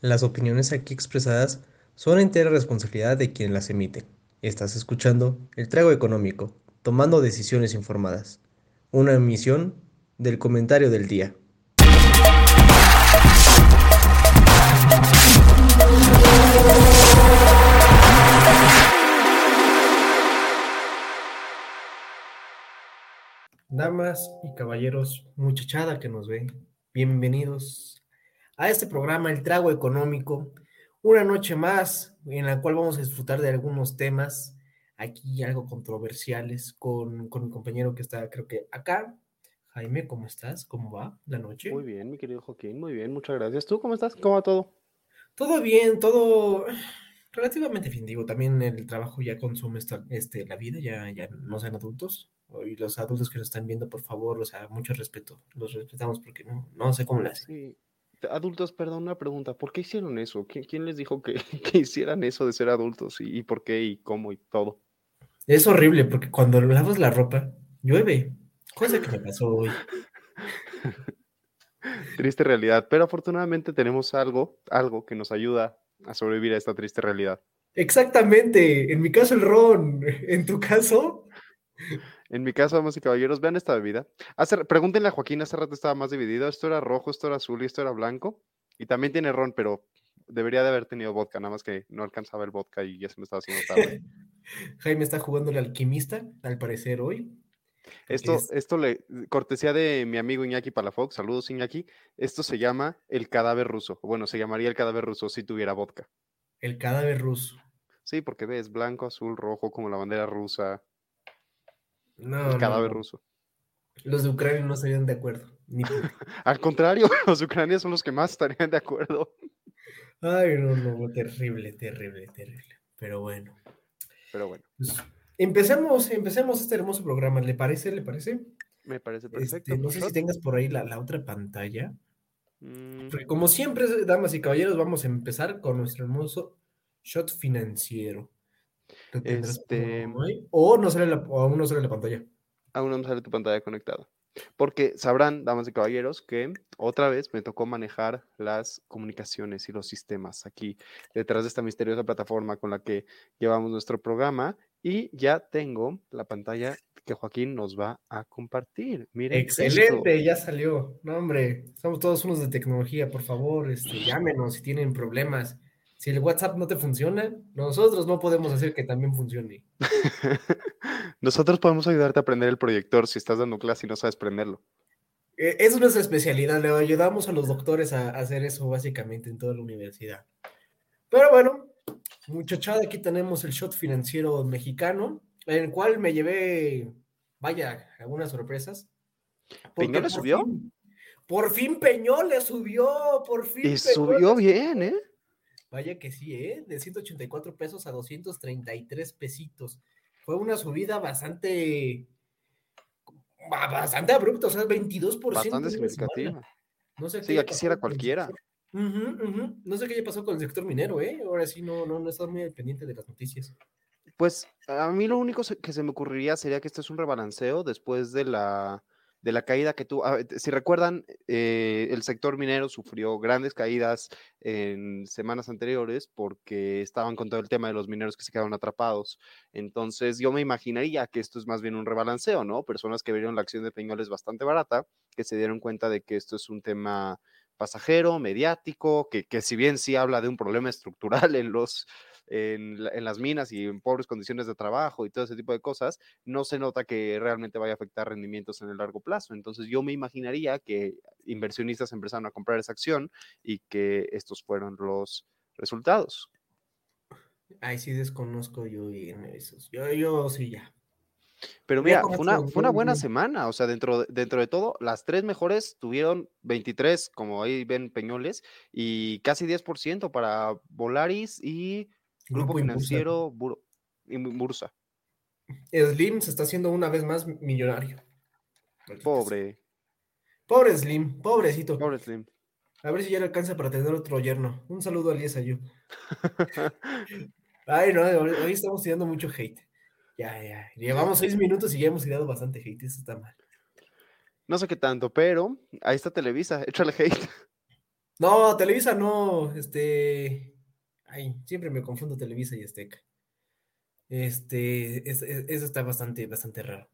Las opiniones aquí expresadas son entera responsabilidad de quien las emite. Estás escuchando El Trago Económico, tomando decisiones informadas. Una emisión del comentario del día. Damas y caballeros, muchachada que nos ve, bienvenidos a este programa El Trago Económico. Una noche más en la cual vamos a disfrutar de algunos temas aquí algo controversiales con, con mi compañero que está creo que acá. Jaime, ¿cómo estás? ¿Cómo va la noche? Muy bien, mi querido Joaquín, muy bien, muchas gracias. ¿Tú cómo estás? ¿Cómo va todo? Todo bien, todo relativamente fin. Digo, también el trabajo ya consume esta, este, la vida, ya, ya no sean adultos y los adultos que nos están viendo, por favor, o sea, mucho respeto, los respetamos porque no, no sé cómo le hacen. Sí. Adultos, perdón, una pregunta, ¿por qué hicieron eso? ¿Quién, quién les dijo que, que, hicieran eso de ser adultos? ¿Y, ¿Y, por qué? ¿Y cómo? ¿Y todo? Es horrible porque cuando lavas la ropa, llueve. Cosa que me pasó hoy. triste realidad, pero afortunadamente tenemos algo, algo que nos ayuda a sobrevivir a esta triste realidad. Exactamente, en mi caso el ron, en tu caso... En mi caso, damas y caballeros, vean esta bebida. Hace, pregúntenle a Joaquín, hace rato estaba más dividido. Esto era rojo, esto era azul y esto era blanco. Y también tiene ron, pero debería de haber tenido vodka, nada más que no alcanzaba el vodka y ya se me estaba haciendo tarde. Jaime está jugando el alquimista, al parecer, hoy. Esto, es... esto le, cortesía de mi amigo Iñaki Palafox, saludos Iñaki. Esto se llama el cadáver ruso. Bueno, se llamaría el cadáver ruso si tuviera vodka. El cadáver ruso. Sí, porque ves blanco, azul, rojo, como la bandera rusa. No, el cadáver no, ruso. Los de Ucrania no estarían de acuerdo. Ni... Al contrario, los ucranianos son los que más estarían de acuerdo. Ay, no, no, terrible, terrible, terrible. Pero bueno. Pero bueno. Pues, empecemos, empecemos este hermoso programa. ¿Le parece? ¿Le parece? Me parece perfecto. Este, no sé si tengas por ahí la, la otra pantalla. Mm. Porque como siempre, damas y caballeros, vamos a empezar con nuestro hermoso shot financiero. Este... O, no sale la, o aún no sale la pantalla. Aún no sale tu pantalla conectada. Porque sabrán, damas y caballeros, que otra vez me tocó manejar las comunicaciones y los sistemas aquí detrás de esta misteriosa plataforma con la que llevamos nuestro programa y ya tengo la pantalla que Joaquín nos va a compartir. Miren Excelente, esto. ya salió. No, hombre, somos todos unos de tecnología, por favor, este, llámenos si tienen problemas. Si el WhatsApp no te funciona, nosotros no podemos hacer que también funcione. nosotros podemos ayudarte a prender el proyector si estás dando clase y no sabes prenderlo. Es nuestra especialidad, le ayudamos a los doctores a hacer eso básicamente en toda la universidad. Pero bueno, muchachada, aquí tenemos el shot financiero mexicano, en el cual me llevé, vaya, algunas sorpresas. ¿Peñol le subió? Fin, por fin Peñol le subió, por fin. Y Peñol subió bien, ¿eh? Vaya que sí, ¿eh? De 184 pesos a 233 pesitos. Fue una subida bastante, bastante abrupta, o sea, 22%. Bastante significativa. No sé sí, ya quisiera cualquiera. Uh -huh, uh -huh. No sé qué ya pasó con el sector minero, ¿eh? Ahora sí no, no, no estado muy pendiente de las noticias. Pues a mí lo único que se me ocurriría sería que esto es un rebalanceo después de la, de la caída que tuvo. Si recuerdan, eh, el sector minero sufrió grandes caídas en semanas anteriores porque estaban con todo el tema de los mineros que se quedaron atrapados. Entonces, yo me imaginaría que esto es más bien un rebalanceo, ¿no? Personas que vieron la acción de Peñoles bastante barata, que se dieron cuenta de que esto es un tema pasajero, mediático, que, que si bien sí habla de un problema estructural en los en, en, las minas y en pobres condiciones de trabajo y todo ese tipo de cosas, no se nota que realmente vaya a afectar rendimientos en el largo plazo. Entonces yo me imaginaría que inversionistas empezaron a comprar esa acción y que estos fueron los resultados. Ay, sí desconozco yo en esos. Yo, yo sí ya. Pero mira, fue una, fue una buena semana, o sea, dentro, dentro de todo, las tres mejores tuvieron 23, como ahí ven Peñoles, y casi 10% para Volaris y Grupo, Grupo Financiero Bur Bursa. Slim se está haciendo una vez más millonario. Pobre. Pobre Slim, pobrecito. Pobre Slim. A ver si ya le alcanza para tener otro yerno. Un saludo a Elías Ayú. Ay, no, hoy estamos tirando mucho hate. Ya, ya. Llevamos seis minutos y ya hemos tirado bastante hate. Eso está mal. No sé qué tanto, pero ahí está Televisa. Échale hate. No, Televisa no, este, ay, siempre me confundo Televisa y Azteca. Este, eso está bastante, bastante raro.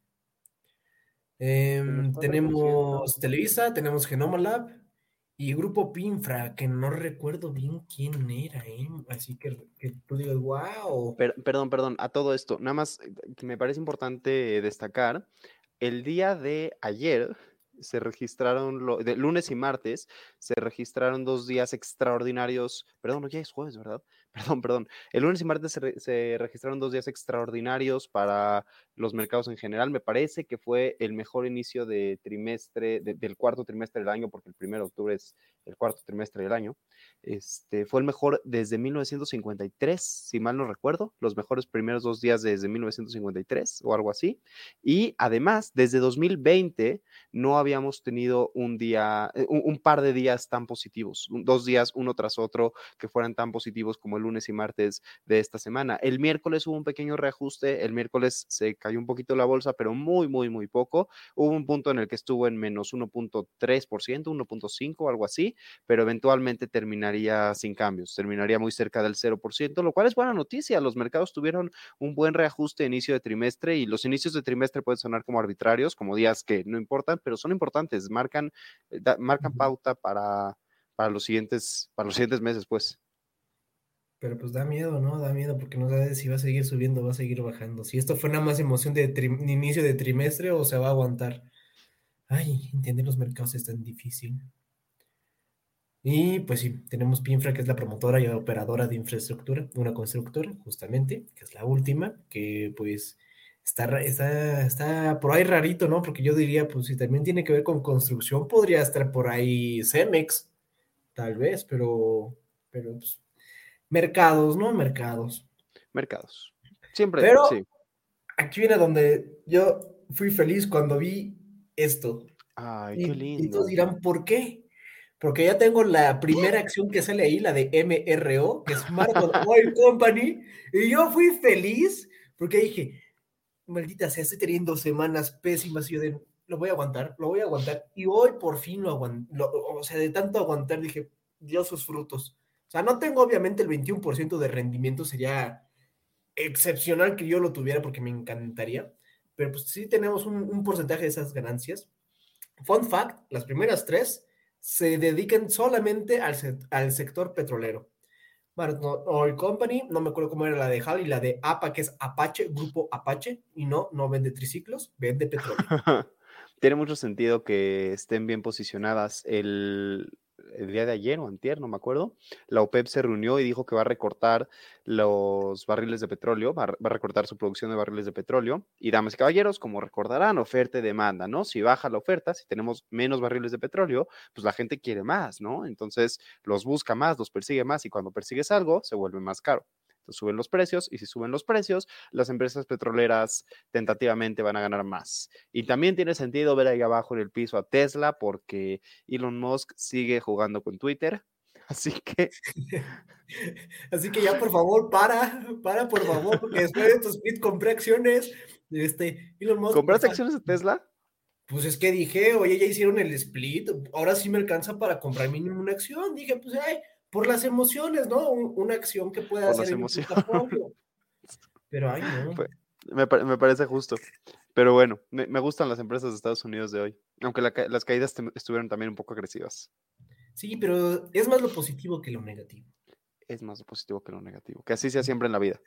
Em, tenemos Televisa, tenemos Genoma Lab y Grupo Pinfra, que no recuerdo bien quién era, ¿eh? Así que, tú digas, wow. perdón, perdón, a todo esto, nada más eh, me parece importante destacar, el día de ayer se registraron, lo, de lunes y martes, se registraron dos días extraordinarios, perdón, no, ya es jueves, ¿verdad? Perdón, perdón. El lunes y martes se, registraron dos días extraordinarios para los mercados en general. Me parece que fue el mejor inicio de trimestre, del cuarto trimestre del año, porque el primero de octubre es el cuarto trimestre del año. Este, fue el mejor desde 1953, si mal no recuerdo, los mejores primeros dos días desde 1953 o algo así. Y además, desde 2020 no habíamos tenido un día, eh, un, par de días tan positivos, dos días uno tras otro que fueran tan positivos como el lunes y martes de esta semana. El miércoles hubo un pequeño reajuste, el miércoles se cayó un poquito la bolsa, pero muy, muy, muy poco. Hubo un punto en el que estuvo en menos 1.3%, 1.5, algo así, pero eventualmente terminaría sin cambios, terminaría muy cerca del 0%, lo cual es buena noticia. Los mercados tuvieron un buen reajuste de inicio de trimestre y los inicios de trimestre pueden sonar como arbitrarios, como días que no importan, pero son importantes, marcan, eh, marcan pauta para, para, los siguientes, para los siguientes meses, pues. Pero pues da miedo, ¿no? Da miedo porque no sabes si va a seguir subiendo o va a seguir bajando. Si esto fue nada más emoción de, inicio de trimestre o se va a aguantar. Ay, entender los mercados es tan difícil. Y pues sí, tenemos Pinfra, que es la promotora y operadora de infraestructura, una constructora, justamente, que es la última, que pues está, está, está por ahí rarito, ¿no? Porque yo diría, pues si también tiene que ver con construcción, podría estar por ahí Cemex, tal vez, pero, pero pues, mercados, ¿no? Mercados. Mercados. Siempre, pero sí. Aquí viene donde yo fui feliz cuando vi esto. Ay, qué lindo. Y todos dirán, ¿por qué? porque ya tengo la primera acción que sale ahí, la de MRO, que es Marco Oil Company, y yo fui feliz porque dije, maldita sea, estoy teniendo semanas pésimas y yo de, lo voy a aguantar, lo voy a aguantar, y hoy por fin lo aguanté, o sea, de tanto aguantar dije, Dios sus frutos. Sea, no tengo obviamente el 21% de rendimiento, sería excepcional que yo lo tuviera porque me encantaría, pero pues sí tenemos un, porcentaje de esas ganancias. Fun fact, las primeras tres se dediquen solamente al, sector petrolero. Oil Company, no me acuerdo cómo era la de HAL y la de APA, que es Apache, Grupo Apache, y no, no vende triciclos, vende petróleo. Tiene mucho sentido que estén bien posicionadas. El, el día de ayer o antier, no me acuerdo, la OPEP se reunió y dijo que va a recortar los barriles de petróleo, va a, recortar su producción de barriles de petróleo. Y damas y caballeros, como recordarán, oferta y demanda, ¿no? Si baja la oferta, si tenemos menos barriles de petróleo, pues la gente quiere más, ¿no? Entonces los busca más, los persigue más y cuando persigues algo, se vuelve más caro suben los precios y si suben los precios, las empresas petroleras tentativamente van a ganar más. Y también tiene sentido ver ahí abajo en el piso a Tesla porque Elon Musk sigue jugando con Twitter. Así que... Así que ya por favor, para, para por favor, porque después de tus tweets compré acciones. Este, Elon Musk, ¿Compraste acciones de Tesla? Pues es que dije, oye, ya hicieron el split, ahora sí me alcanza para comprar mínimo una acción. Dije, pues, ay, por las emociones, ¿no? una acción que pueda hacer en Pero ay, no. Me, me, parece justo. Pero bueno, me, me, gustan las empresas de Estados Unidos de hoy, aunque las caídas estuvieron también un poco agresivas. Sí, pero es más lo positivo que lo negativo. Es más lo positivo que lo negativo. Que así sea siempre en la vida.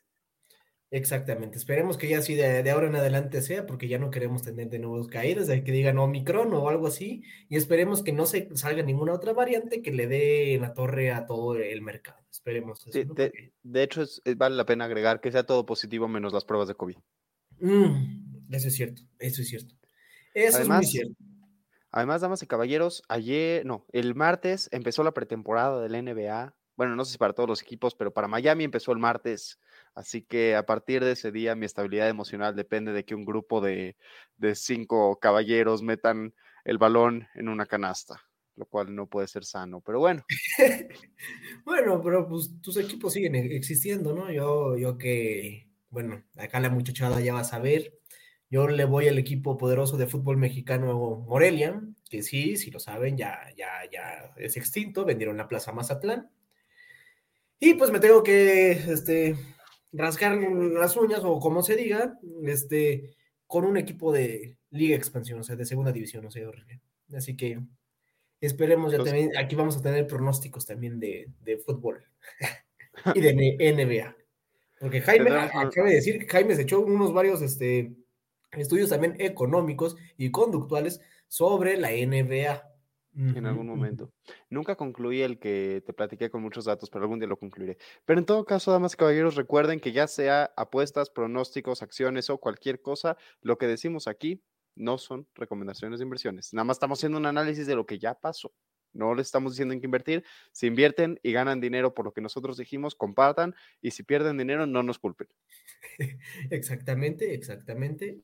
Exactamente, esperemos que ya así de, ahora en adelante sea, porque ya no queremos tener de nuevos caídas, de que digan Omicron o algo así, y esperemos que no se salga ninguna otra variante que le dé la torre a todo el mercado. Esperemos. de, hecho, vale la pena agregar que sea todo positivo menos las pruebas de COVID. Mm, eso es cierto, eso es cierto. Eso es muy cierto. Además, damas y caballeros, ayer, no, el martes empezó la pretemporada del NBA. Bueno, no sé si para todos los equipos, pero para Miami empezó el martes Así que a partir de ese día mi estabilidad emocional depende de que un grupo de, cinco caballeros metan el balón en una canasta, lo cual no puede ser sano, pero bueno. bueno, pero pues tus equipos siguen e, existiendo, ¿no? Yo, yo que, bueno, acá la muchachada ya va a saber, Yo le voy al equipo poderoso de fútbol mexicano Morelia, que sí, si lo saben, ya, ya, ya es extinto, vendieron la Plaza Mazatlán. Y pues me tengo que este, rascar las uñas o como se diga, este, con un equipo de Liga Expansión, o sea, de segunda división, o sea, horrible. Así que esperemos ya también, aquí vamos a tener pronósticos también de, de fútbol y de NBA. Porque Jaime, acaba de decir, Jaime se echó unos varios, este, estudios también económicos y conductuales sobre la NBA. En algún momento. Nunca concluí el que te platiqué con muchos datos, pero algún día lo concluiré. Pero en todo caso, damas y caballeros, recuerden que ya sea apuestas, pronósticos, acciones o cualquier cosa, lo que decimos aquí no son recomendaciones de inversiones. Nada más estamos haciendo un análisis de lo que ya pasó. No les estamos diciendo en qué invertir. Si invierten y ganan dinero por lo que nosotros dijimos, compartan. Y si pierden dinero, no nos culpen. Exactamente, exactamente.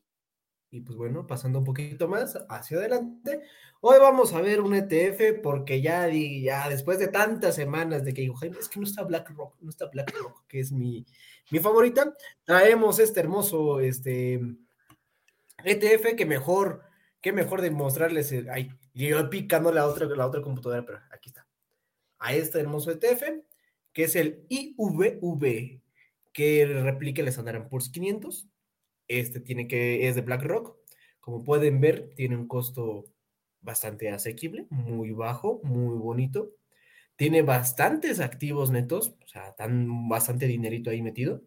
Y pues bueno, pasando un poquito más hacia adelante, hoy vamos a ver un ETF porque ya, ya después de tantas semanas de que digo, es que no está BlackRock, no está BlackRock, que es mi, mi favorita, traemos este hermoso este, ETF que mejor, que mejor demostrarles, el, ay, yo picando la otra, la otra computadora, pero aquí está, a este hermoso ETF, que es el IVV, que replica el Standard Poor's 500, este tiene que, es de BlackRock. Como pueden ver, tiene un costo bastante asequible, muy bajo, muy bonito. Tiene bastantes activos netos, o sea, tan bastante dinerito ahí metido.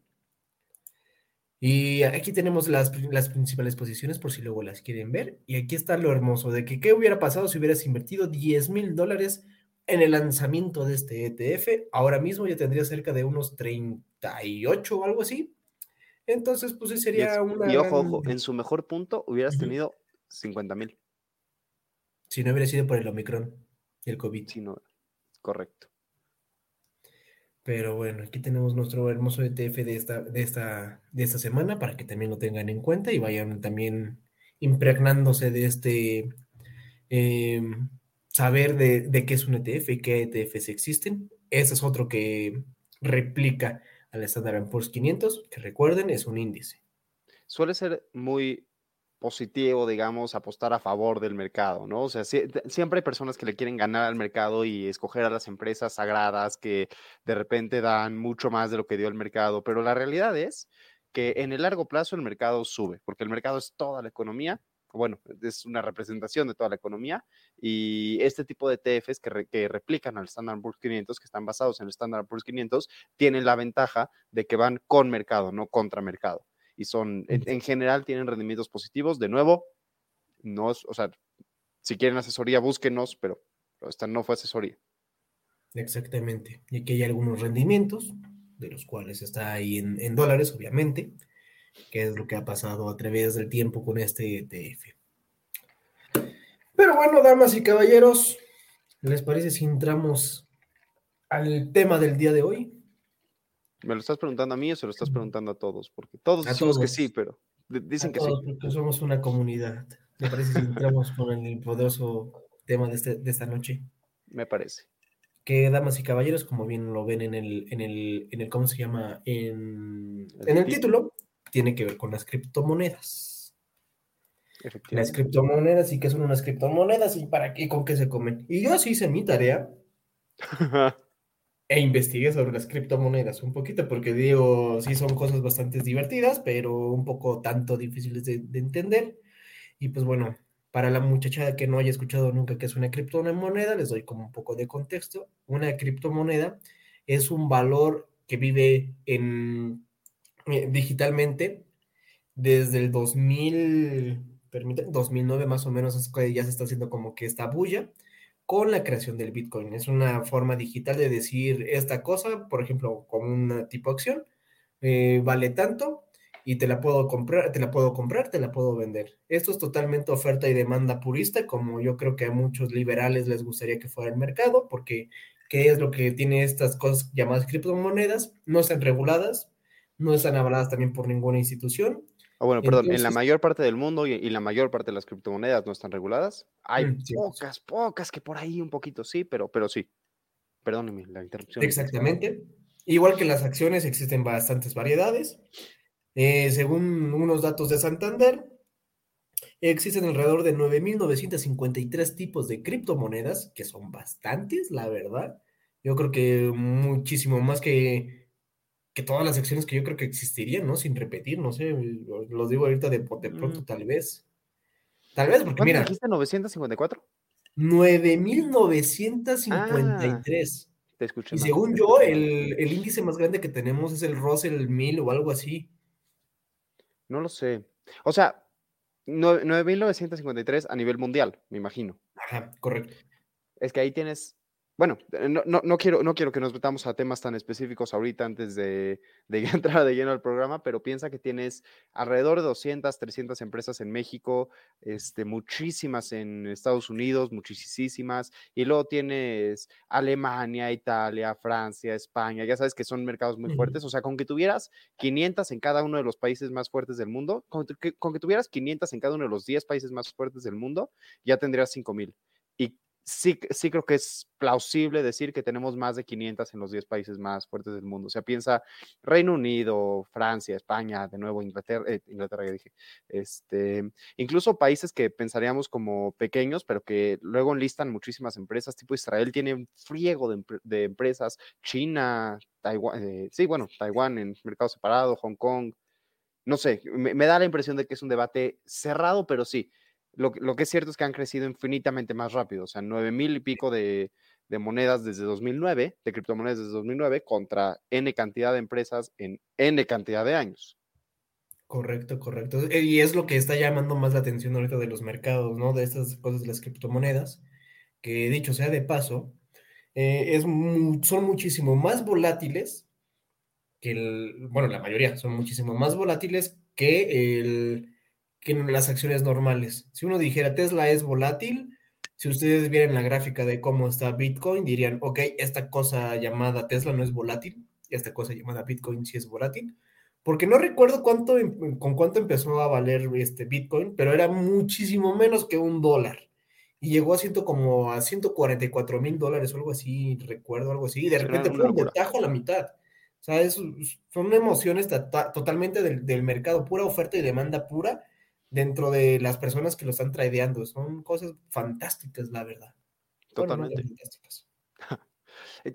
Y aquí tenemos las, las, principales posiciones por si luego las quieren ver. Y aquí está lo hermoso de que qué hubiera pasado si hubieras invertido 10 mil dólares en el lanzamiento de este ETF. Ahora mismo ya tendría cerca de unos 38 o algo así. Entonces, pues sí sería una. Y ojo, ojo, en su mejor punto hubieras tenido 50 mil. Si no hubiera sido por el Omicron y el COVID. Sí, no, correcto. Pero bueno, aquí tenemos nuestro hermoso ETF de esta, de esta, de esta semana para que también lo tengan en cuenta y vayan también impregnándose de este em, saber de, de, qué es un ETF y qué ETFs existen. Ese es otro que replica al Standard Poor's 500, que recuerden es un índice. Suele ser muy positivo, digamos, apostar a favor del mercado, ¿no? O sea, siempre hay personas que le quieren ganar al mercado y escoger a las empresas sagradas que de repente dan mucho más de lo que dio el mercado, pero la realidad es que en el largo plazo el mercado sube, porque el mercado es toda la economía bueno, es una representación de toda la economía y este tipo de ETFs que, replican al Standard Poor's 500, que están basados en el Standard Poor's 500, tienen la ventaja de que van con mercado, no contra mercado. Y son, en, general, tienen rendimientos positivos. De nuevo, no o sea, si quieren asesoría, búsquenos, pero, esta no fue asesoría. Exactamente. Y aquí hay algunos rendimientos, de los cuales está ahí en, en dólares, obviamente que es lo que ha pasado a través del tiempo con este ETF. Pero bueno, damas y caballeros, ¿les parece si entramos al tema del día de hoy? ¿Me lo estás preguntando a mí o se lo estás preguntando a todos? Porque todos decimos que sí, pero dicen que sí. Porque somos una comunidad. ¿Me parece si entramos con el poderoso tema de, este, de esta noche? Me parece. Que, damas y caballeros, como bien lo ven en el, en el, en el ¿cómo se llama? En, en el título, tiene que ver con las criptomonedas. Las criptomonedas y qué son unas criptomonedas y para qué con qué se comen. Y yo así hice mi tarea e investigué sobre las criptomonedas un poquito porque digo, sí son cosas bastante divertidas, pero un poco tanto difíciles de, de entender. Y pues bueno, para la muchachada que no haya escuchado nunca qué es una criptomoneda, les doy como un poco de contexto. Una criptomoneda es un valor que vive en digitalmente desde el 2000, 2009 más o menos, es que ya se está haciendo como que esta bulla con la creación del Bitcoin. Es una forma digital de decir esta cosa, por ejemplo, con una tipo acción, eh, vale tanto y te la puedo comprar, te la puedo comprar, te la puedo vender. Esto es totalmente oferta y demanda purista, como yo creo que a muchos liberales les gustaría que fuera el mercado, porque ¿qué es lo que tiene estas cosas llamadas criptomonedas? No están reguladas, no están avaladas también por ninguna institución. Ah, bueno, perdón, en la mayor parte del mundo y, la mayor parte de las criptomonedas no están reguladas. Hay mm, pocas, pocas que por ahí un poquito sí, pero, pero sí. Perdóneme la interrupción. Exactamente. Igual que las acciones, existen bastantes variedades. Eh, según unos datos de Santander, existen alrededor de 9.953 tipos de criptomonedas, que son bastantes, la verdad. Yo creo que muchísimo más que, que todas las acciones que yo creo que existirían, ¿no? Sin repetir, no sé, los digo ahorita de, de pronto, Mm. tal vez. Tal vez, porque ¿Cuánto mira, dijiste? ¿954? 9.953. Te escuché Y mal, según yo, el, el índice más grande que tenemos es el Russell 1000 o algo así. No lo sé. O sea, nue- 9.953 a nivel mundial, me imagino. Ajá, correcto. Es que ahí tienes, bueno, eh, no, no, no quiero, no quiero que nos metamos a temas tan específicos ahorita antes de, de entrar de lleno al programa, pero piensa que tienes alrededor de 200, 300 empresas en México, este, muchísimas en Estados Unidos, muchísimas, y luego tienes Alemania, Italia, Francia, España, ya sabes que son mercados muy fuertes, o sea, con que tuvieras 500 en cada uno de los países más fuertes del mundo, con que, con que tuvieras 500 en cada uno de los 10 países más fuertes del mundo, ya tendrías 5000. Y sí, sí creo que es plausible decir que tenemos más de 500 en los 10 países más fuertes del mundo. O sea, piensa Reino Unido, Francia, España, de nuevo Inglaterra, eh, Inglaterra ya dije, este, incluso países que pensaríamos como pequeños, pero que luego enlistan muchísimas empresas, tipo Israel tiene un friego de, de empresas, China, Taiwán, eh, sí, bueno, Taiwán en mercado separado, Hong Kong, no sé, me, me da la impresión de que es un debate cerrado, pero sí, lo, que- lo que es cierto es que han crecido infinitamente más rápido, o sea, nueve mil y pico de, de monedas desde 2009, de criptomonedas desde 2009, contra N cantidad de empresas en N cantidad de años. Correcto, correcto. Eh, Y es lo que está llamando más la atención ahorita de los mercados, ¿no? De estas cosas de las criptomonedas, que dicho sea de paso, eh, es son muchísimo más volátiles que el, bueno, la mayoría son muchísimo más volátiles que el, que en las acciones normales. Si uno dijera Tesla es volátil, si ustedes vieran la gráfica de cómo está Bitcoin, dirían, ok, esta cosa llamada Tesla no es volátil, esta cosa llamada Bitcoin sí es volátil. Porque no recuerdo cuánto, em- con cuánto empezó a valer este Bitcoin, pero era muchísimo menos que un dólar. Y llegó a ciento como a 144 mil dólares o algo así, recuerdo algo así, y de repente fue un locura. tajo a la mitad. O sea, es- son emociones ta- totalmente del, del mercado, pura oferta y demanda pura dentro de las personas que lo están tradeando. Son cosas fantásticas, la verdad. Bueno, Totalmente. fantásticas.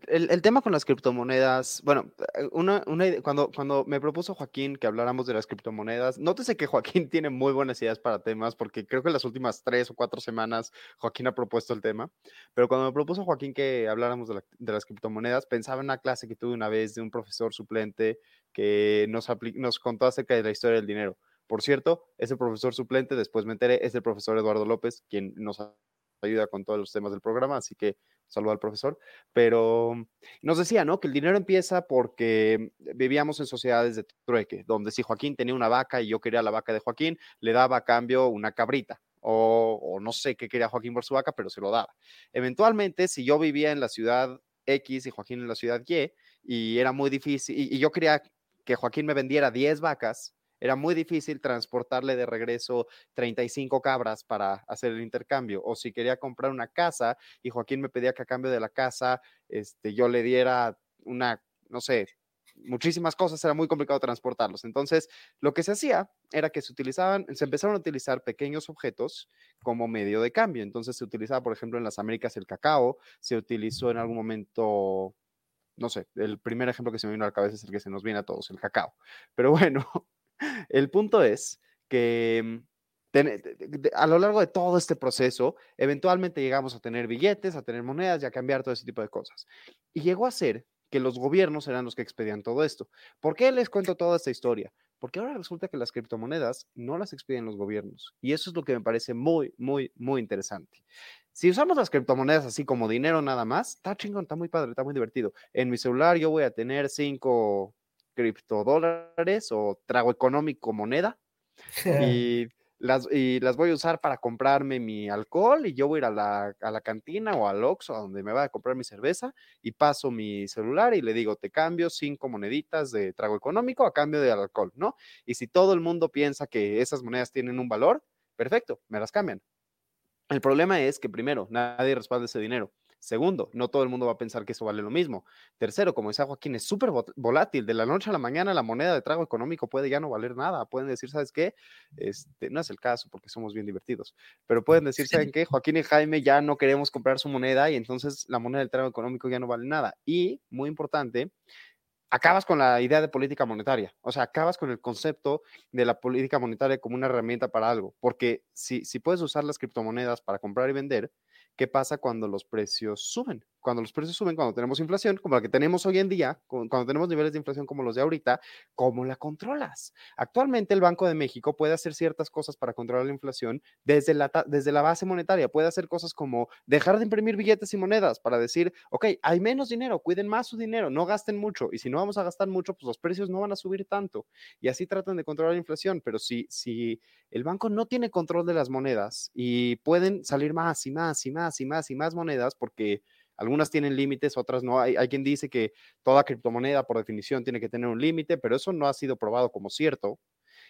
El, el tema con las criptomonedas, bueno, eh, una, una cuando, cuando me propuso Joaquín que habláramos de las criptomonedas, nótese que Joaquín tiene muy buenas ideas para temas, porque creo que en las últimas tres o cuatro semanas Joaquín ha propuesto el tema, pero cuando me propuso Joaquín que habláramos de, la- de las criptomonedas, pensaba en una clase que tuve una vez de un profesor suplente que nos, nos contó acerca de la historia del dinero. Por cierto, ese profesor suplente, después me enteré, es el profesor Eduardo López, quien nos ayuda con todos los temas del programa, así que saludo al profesor, pero nos decía, ¿no? Que el dinero empieza porque vivíamos en sociedades de trueque, donde si Joaquín tenía una vaca y yo quería la vaca de Joaquín, le daba a cambio una cabrita. O, no sé qué quería Joaquín por su vaca, pero se lo daba. Eventualmente, si yo vivía en la ciudad X y Joaquín en la ciudad Y, y era muy difícil, y, y yo quería que Joaquín me vendiera 10 vacas, era muy difícil transportarle de regreso 35 cabras para hacer el intercambio. O si quería comprar una casa y Joaquín me pedía que a cambio de la casa este, yo le diera una, no sé, muchísimas cosas, era muy complicado transportarlos. Entonces, lo que se hacía era que se utilizaban, se empezaron a utilizar pequeños objetos como medio de cambio. Entonces, se utilizaba, por ejemplo, en las Américas el cacao, se utilizó en algún momento, no sé, el primer ejemplo que se me vino a la cabeza es el que se nos viene a todos, el cacao. Pero bueno, el punto es que de- a lo largo de todo este proceso, eventualmente llegamos a tener billetes, a tener monedas y a cambiar todo ese tipo de cosas. Y llegó a ser que los gobiernos eran los que expedían todo esto. ¿Por qué les cuento toda esta historia? Porque ahora resulta que las criptomonedas no las expiden los gobiernos. Y eso es lo que me parece muy, muy, muy interesante. Si usamos las criptomonedas así como dinero nada más, está chingón, está muy padre, está muy divertido. En mi celular yo voy a tener cinco criptodólares o trago económico moneda y las, y las voy a usar para comprarme mi alcohol y yo voy a ir a la, a la cantina o al Oxxo a donde me va a comprar mi cerveza y paso mi celular y le digo, te cambio cinco moneditas de trago económico a cambio de alcohol, ¿no? Y si todo el mundo piensa que esas monedas tienen un valor, perfecto, me las cambian. El problema es que primero, nadie respalda ese dinero. Segundo, no todo el mundo va a pensar que eso vale lo mismo. Tercero, como decía Joaquín, es súper volátil. De la noche a la mañana la moneda de trago económico puede ya no valer nada. Pueden decir, ¿sabes qué? Este, no es el caso porque somos bien divertidos, pero pueden decir, ¿saben qué? Joaquín y Jaime ya no queremos comprar su moneda y entonces la moneda del trago económico ya no vale nada. Y, muy importante, acabas con la idea de política monetaria, o sea, acabas con el concepto de la política monetaria como una herramienta para algo, porque si, si puedes usar las criptomonedas para comprar y vender, ¿qué pasa cuando los precios suben? Cuando los precios suben, cuando tenemos inflación, como la que tenemos hoy en día, cuando tenemos niveles de inflación como los de ahorita, ¿cómo la controlas? Actualmente el Banco de México puede hacer ciertas cosas para controlar la inflación desde la, desde la base monetaria. Puede hacer cosas como dejar de imprimir billetes y monedas para decir, ok, hay menos dinero, cuiden más su dinero, no gasten mucho. Y si no vamos a gastar mucho, pues los precios no van a subir tanto. Y así tratan de controlar la inflación. Pero si, si el banco no tiene control de las monedas y pueden salir más y más y más y más y más monedas porque algunas tienen límites, otras no. Hay, quien dice que toda criptomoneda por definición tiene que tener un límite, pero eso no ha sido probado como cierto.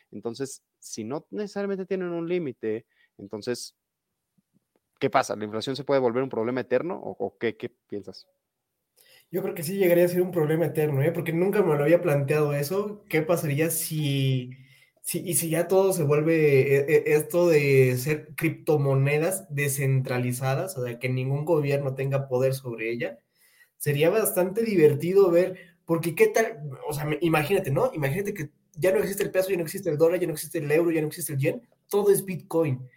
Entonces, si no necesariamente tienen un límite, entonces, ¿qué pasa? ¿La inflación se puede volver un problema eterno o, qué, qué, piensas? Yo creo que sí llegaría a ser un problema eterno, ¿eh? porque nunca me lo había planteado eso. ¿Qué pasaría si Y si ya todo se vuelve eh, eh, esto de ser criptomonedas descentralizadas, o sea, que ningún gobierno tenga poder sobre ella, sería bastante divertido ver, porque qué tal, o sea, imagínate, ¿no? Imagínate que ya no existe el peso, ya no existe el dólar, ya no existe el euro, ya no existe el yen, todo es Bitcoin.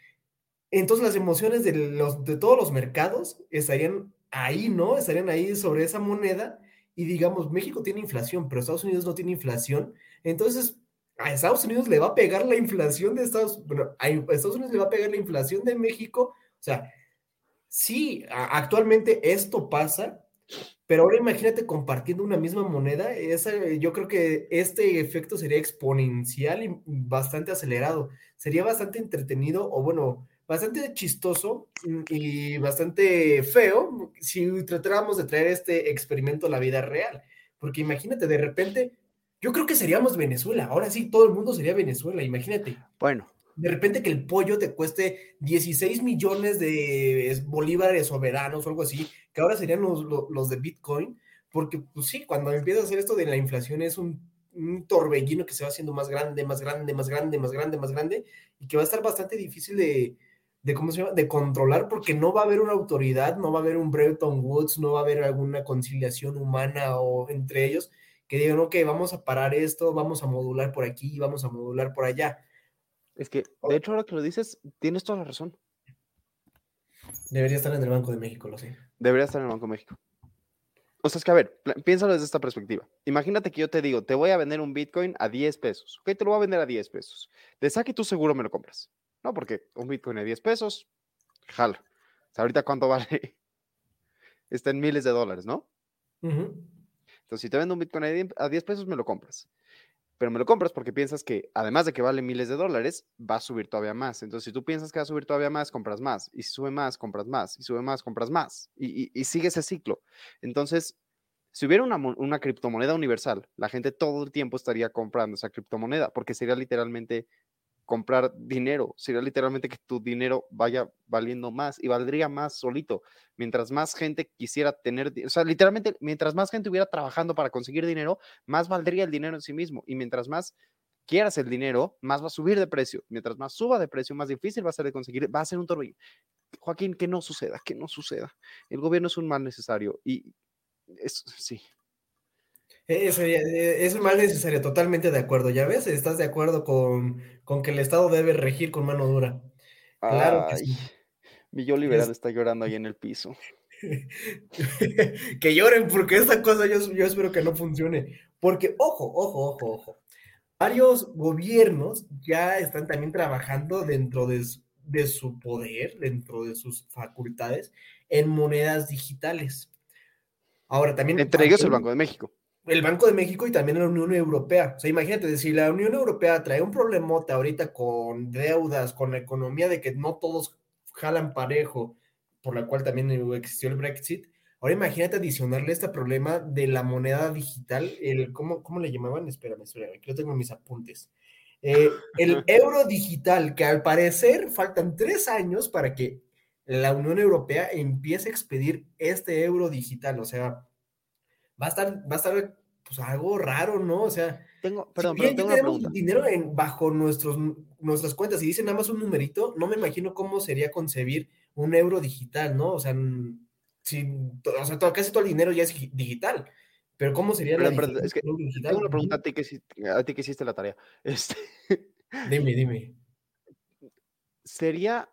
Entonces las emociones de, los, de todos los mercados estarían ahí, ¿no? Estarían ahí sobre esa moneda y digamos, México tiene inflación, pero Estados Unidos no tiene inflación. Entonces, a Estados Unidos le va a pegar la inflación de Estados bueno, a Estados Unidos le va a pegar la inflación de México. O sea, sí, actualmente esto pasa, pero ahora imagínate compartiendo una misma moneda, yo creo que este efecto sería exponencial y bastante acelerado. Sería bastante entretenido o bueno, bastante chistoso y bastante feo si tratáramos de traer este experimento a la vida real. Porque imagínate, de repente yo creo que seríamos Venezuela. Ahora sí, todo el mundo sería Venezuela, imagínate. Bueno. De repente que el pollo te cueste 16 millones de bolívares soberanos o algo así, que ahora serían los, de Bitcoin, porque pues sí, cuando empieza a hacer esto de la inflación es un, torbellino que se va haciendo más grande, más grande, más grande, más grande, más grande, y que va a estar bastante difícil de, de ¿cómo se llama? De controlar, porque no va a haber una autoridad, no va a haber un Bretton Woods, no va a haber alguna conciliación humana o entre ellos, que digan, ok, vamos a parar esto, vamos a modular por aquí, vamos a modular por allá. Es que, de hecho, ahora que lo dices, tienes toda la razón. Debería estar en el Banco de México, lo sé. Debería estar en el Banco de México. O sea, es que, a ver, piénsalo desde esta perspectiva. Imagínate que yo te digo, te voy a vender un Bitcoin a 10 pesos. Ok, te lo voy a vender a 10 pesos. De saque tú seguro me lo compras. No, porque un Bitcoin a 10 pesos, jala. O sea, ahorita cuánto vale. Está en miles de dólares, ¿no? Si te vendo un Bitcoin a 10 pesos, me lo compras. Pero me lo compras porque piensas que, además de que vale miles de dólares, va a subir todavía más. Entonces, si tú piensas que va a subir todavía más, compras más. Y si sube más, compras más. Y sube más, compras más. Y, y, sigue ese ciclo. Entonces, si hubiera una, criptomoneda universal, la gente todo el tiempo estaría comprando esa criptomoneda porque sería literalmente comprar dinero. Sería literalmente que tu dinero vaya valiendo más y valdría más solito. Mientras más gente quisiera tener, o sea, literalmente, mientras más gente hubiera trabajando para conseguir dinero, más valdría el dinero en sí mismo. Y mientras más quieras el dinero, más va a subir de precio. Mientras más suba de precio, más difícil va a ser de conseguir. Va a ser un torbellino. Joaquín, que no suceda, que no suceda. El gobierno es un mal necesario y es, sí, e, e, es, mal necesario, totalmente de acuerdo. ¿Ya ves? ¿Estás de acuerdo con, que el Estado debe regir con mano dura? Claro que sí. Mi yo liberal está llorando ahí en el piso. que lloren, porque esta cosa yo, yo espero que no funcione. Porque, ojo, ojo, ojo, ojo. Varios gobiernos ya están también trabajando dentro de, de su poder, dentro de sus facultades, en monedas digitales. Ahora también. Entre ellos el Banco de México el Banco de México y también la Unión Europea. O sea, imagínate, si la Unión Europea trae un problemote ahorita con deudas, con la economía de que no todos jalan parejo, por la cual también existió el Brexit. Ahora imagínate adicionarle este problema de la moneda digital, el, ¿cómo, cómo le llamaban? Espérame, espérame, aquí yo tengo mis apuntes. Eh, el euro digital, que al parecer faltan tres años para que la Unión Europea empiece a expedir este euro digital, o sea, va a estar, va a estar pues algo raro, ¿no? O sea, tengo, perdón, pero tengo tenemos dinero en, bajo nuestros, nuestras cuentas y dicen nada más un numerito, no me imagino cómo sería concebir un euro digital, ¿no? O sea, si, o sea todo, casi todo el dinero ya es digital. Pero ¿cómo sería la es que Tengo una pregunta a ti, que, a ti que hiciste la tarea. Este... Dime, dime. ¿Sería,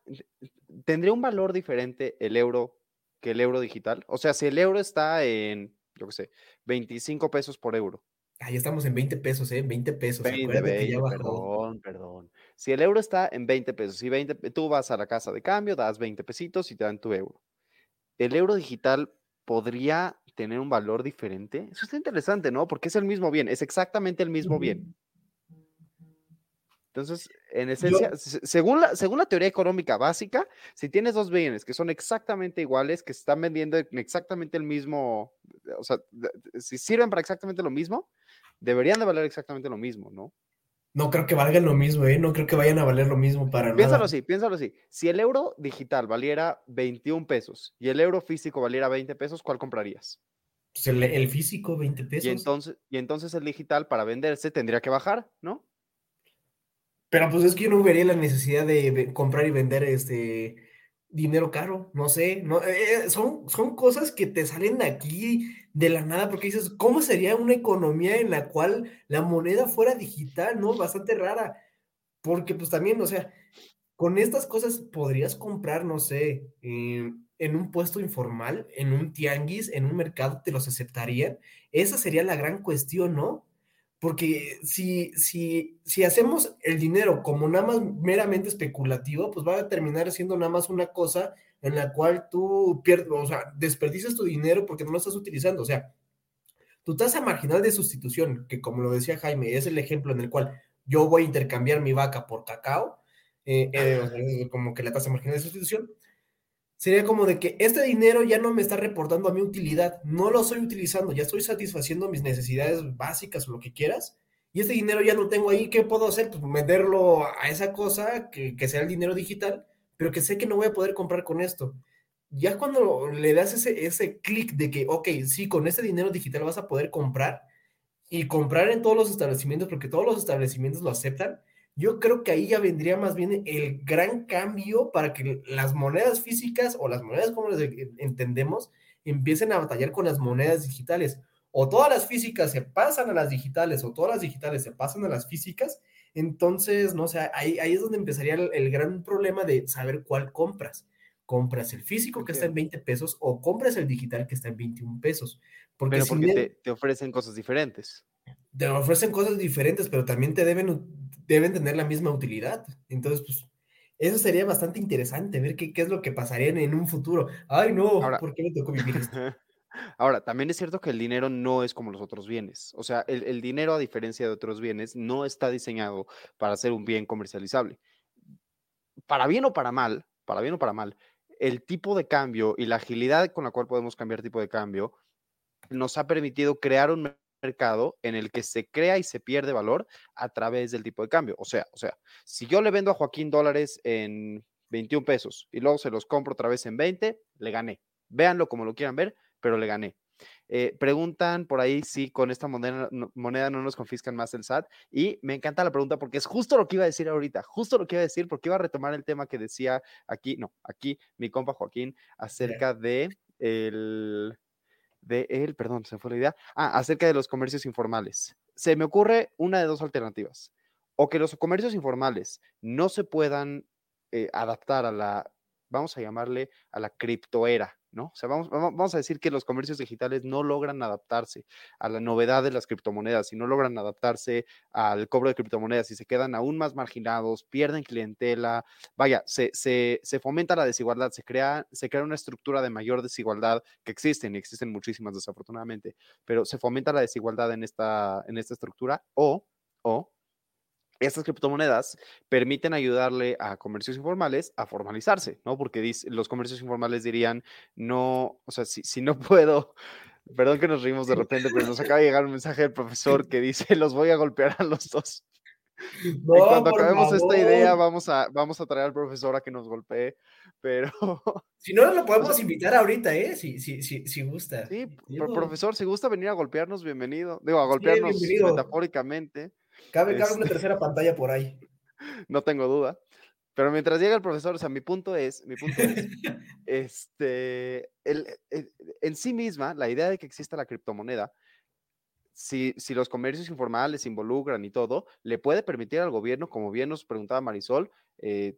tendría un valor diferente el euro que el euro digital? O sea, si el euro está en, yo qué sé, 25 pesos por euro. Ah, ya estamos en 20 pesos, ¿eh? 20 pesos. 20, perdón, perdón. Si el euro está en 20 pesos y 20, tú vas a la casa de cambio, das 20 pesitos y te dan tu euro. ¿El euro digital podría tener un valor diferente? Eso está interesante, ¿no? Porque es el mismo bien, es exactamente el mismo bien. Entonces, en esencia, según, la, según la teoría económica básica, si tienes dos bienes que son exactamente iguales, que se están vendiendo en exactamente el mismo, o sea, si sirven para exactamente lo mismo, deberían de valer exactamente lo mismo, ¿no? No creo que valgan lo mismo, ¿eh? No creo que vayan a valer lo mismo para piénsalo nada. así, piénsalo así. Si el euro digital valiera 21 pesos y el euro físico valiera 20 pesos, ¿cuál comprarías? Pues el, físico, 20 pesos. Y entonces, y entonces el digital para venderse tendría que bajar, ¿no? Pero pues es que yo no vería la necesidad de comprar y vender este dinero caro, no sé, no, eh, son, son cosas que te salen de aquí de la nada, porque dices, ¿cómo sería una economía en la cual la moneda fuera digital, no? Bastante rara, porque pues también, o sea, con estas cosas podrías comprar, no sé, eh, en un puesto informal, en un tianguis, en un mercado, te los aceptarían. Esa sería la gran cuestión, ¿no? Porque si, si, si hacemos el dinero como nada más meramente especulativo, pues va a terminar siendo nada más una cosa en la cual tú pierdes, o sea, desperdicias tu dinero porque no lo estás utilizando. O sea, tu tasa marginal de sustitución, que como lo decía Jaime, es el ejemplo en el cual yo voy a intercambiar mi vaca por cacao, eh, eh, como que la tasa marginal de sustitución, sería como de que este dinero ya no me está reportando a mi utilidad, no lo estoy utilizando, ya estoy satisfaciendo mis necesidades básicas o lo que quieras, y este dinero ya no tengo ahí, ¿qué puedo hacer? Pues venderlo a esa cosa que, sea el dinero digital, pero que sé que no voy a poder comprar con esto. Ya cuando le das ese, ese clic de que, ok, sí, con este dinero digital vas a poder comprar y comprar en todos los establecimientos, porque todos los establecimientos lo aceptan, yo creo que ahí ya vendría más bien el gran cambio para que las monedas físicas o las monedas como las entendemos empiecen a batallar con las monedas digitales. O todas las físicas se pasan a las digitales o todas las digitales se pasan a las físicas. Entonces, no sé, ahí, ahí es donde empezaría el, gran problema de saber cuál compras. ¿Compras el físico que está en 20 pesos o compras el digital que está en 21 pesos? Porque, pero porque te, te ofrecen cosas diferentes. Te ofrecen cosas diferentes, pero también te deben deben tener la misma utilidad. Entonces, pues, eso sería bastante interesante, ver qué, qué es lo que pasaría en, un futuro. Ay, no, ¿por qué me tocó vivir esto? Ahora, también es cierto que el dinero no es como los otros bienes. O sea, el, el, dinero, a diferencia de otros bienes, no está diseñado para ser un bien comercializable. Para bien o para mal, para bien o para mal, el tipo de cambio y la agilidad con la cual podemos cambiar tipo de cambio nos ha permitido crear un mercado en el que se crea y se pierde valor a través del tipo de cambio. O sea, o sea, si yo le vendo a Joaquín dólares en 21 pesos y luego se los compro otra vez en 20, le gané. Véanlo como lo quieran ver, pero le gané. Eh, preguntan por ahí si con esta moneda no, moneda no nos confiscan más el SAT. Y me encanta la pregunta porque es justo lo que iba a decir ahorita, justo lo que iba a decir porque iba a retomar el tema que decía aquí, no, aquí mi compa Joaquín acerca de el, de él, perdón, se fue la idea, ah, acerca de los comercios informales. Se me ocurre una de dos alternativas. O que los comercios informales no se puedan eh, adaptar a la, vamos a llamarle, a la criptoera, ¿no? O sea, vamos, vamos a decir que los comercios digitales no logran adaptarse a la novedad de las criptomonedas y no logran adaptarse al cobro de criptomonedas y se quedan aún más marginados, pierden clientela, vaya, se, fomenta la desigualdad, se crea, se crea una estructura de mayor desigualdad que existen y existen muchísimas desafortunadamente, pero se fomenta la desigualdad en esta, en esta estructura o, o estas criptomonedas permiten ayudarle a comercios informales a formalizarse, ¿no? Porque los comercios informales dirían, no, o sea, si, no puedo, perdón que nos reímos de repente, pero nos acaba de llegar un mensaje del profesor que dice, los voy a golpear a los dos. y cuando acabemos esta idea, vamos a, vamos a traer al profesor a que nos golpee, pero... Si no, lo podemos invitar ahorita, ¿eh? Si, si, si, si gusta. Sí, profesor, si gusta venir a golpearnos, bienvenido. Digo, a golpearnos metafóricamente. Cabe, cabe una este tercera pantalla por ahí. No tengo duda. Pero mientras llega el profesor, o sea, mi punto es, mi punto es, este, el, en sí misma, la idea de que exista la criptomoneda si, si, los comercios informales se involucran y todo, le puede permitir al gobierno, como bien nos preguntaba Marisol, eh,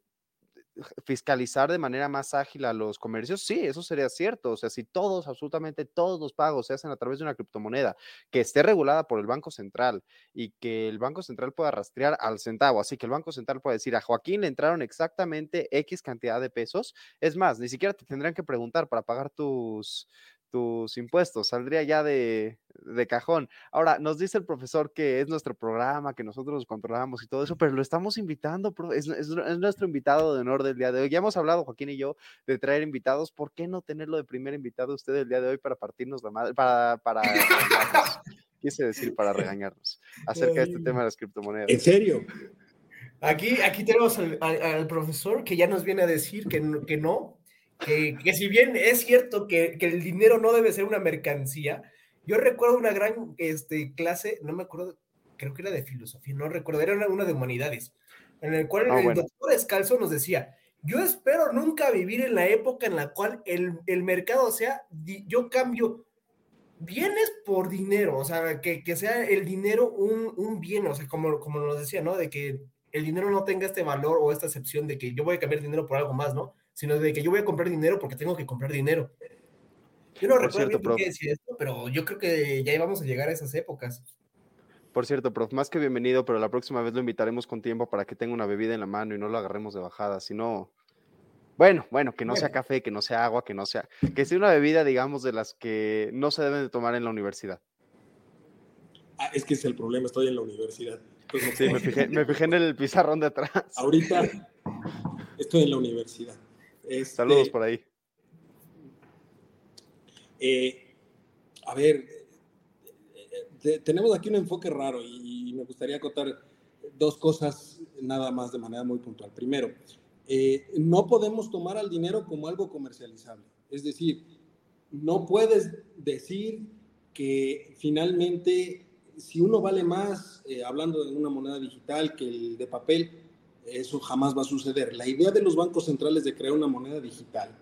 fiscalizar de manera más ágil a los comercios, sí, eso sería cierto. O sea, si todos, absolutamente todos los pagos se hacen a través de una criptomoneda que esté regulada por el Banco Central y que el Banco Central pueda rastrear al centavo, así que el Banco Central puede decir a Joaquín le entraron exactamente X cantidad de pesos. Es más, ni siquiera te tendrían que preguntar para pagar tus, tus impuestos, saldría ya de, cajón. Ahora, nos dice el profesor que es nuestro programa, que nosotros los controlamos y todo eso, pero lo estamos invitando, es, es, nuestro invitado de honor del día de hoy. Ya hemos hablado, Joaquín y yo, de traer invitados, ¿por qué no tenerlo de primer invitado usted el día de hoy para partirnos la madre, para, para quise decir, para regañarnos acerca de este tema de las criptomonedas? ¿En serio? Aquí, aquí tenemos al, profesor que ya nos viene a decir que, que no, que, si bien es cierto que, el dinero no debe ser una mercancía, yo recuerdo una gran este, clase, no me acuerdo, creo que era de filosofía, no recuerdo, era una, de humanidades, en el cual ah, el doctor Escalzo nos decía, yo espero nunca vivir en la época en la cual el, mercado sea, yo cambio bienes por dinero, o sea, que, sea el dinero un, un, bien, o sea, como, como nos decía, ¿no? De que el dinero no tenga este valor o esta excepción de que yo voy a cambiar dinero por algo más, ¿no? Sino de que yo voy a comprar dinero porque tengo que comprar dinero. Yo no recuerdo por qué decir esto, pero yo creo que ya íbamos a llegar a esas épocas. Por cierto, prof, más que bienvenido, pero la próxima vez lo invitaremos con tiempo para que tenga una bebida en la mano y no lo agarremos de bajada, si no... Bueno, bueno, que no sea café, que no sea agua, que no sea... Que sea una bebida, digamos, de las que no se deben de tomar en la universidad. Ah, es que es el problema, estoy en la universidad. sí, me fijé, me fijé en el pizarrón de atrás. Ahorita estoy en la universidad. Este, Saludos por ahí. Eh, a ver, tenemos aquí un enfoque raro y, me gustaría contar dos cosas nada más de manera muy puntual. Primero, eh, no podemos tomar al dinero como algo comercializable. Es decir, no puedes decir que finalmente si uno vale más, eh, hablando de una moneda digital, que el de papel, eso jamás va a suceder. La idea de los bancos centrales de crear una moneda digital,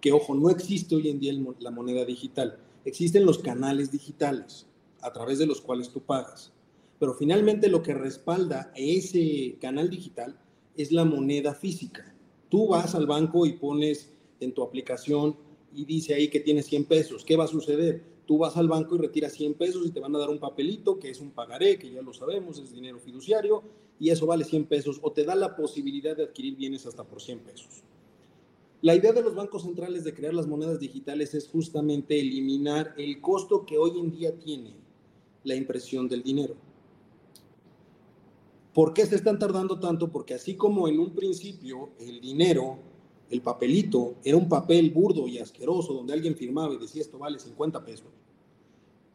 que ojo, no existe hoy en día la moneda digital, existen los canales digitales a través de los cuales tú pagas. Pero finalmente lo que respalda ese canal digital es la moneda física. Tú vas al banco y pones en tu aplicación y dice ahí que tienes 100 pesos. ¿Qué va a suceder? Tú vas al banco y retiras 100 pesos y te van a dar un papelito que es un pagaré, que ya lo sabemos, es dinero fiduciario, y eso vale 100 pesos o te da la posibilidad de adquirir bienes hasta por 100 pesos. La idea de los bancos centrales de crear las monedas digitales es justamente eliminar el costo que hoy en día tiene la impresión del dinero. ¿Por qué se están tardando tanto? Porque así como en un principio el dinero, el papelito, era un papel burdo y asqueroso donde alguien firmaba y decía esto vale 50 pesos,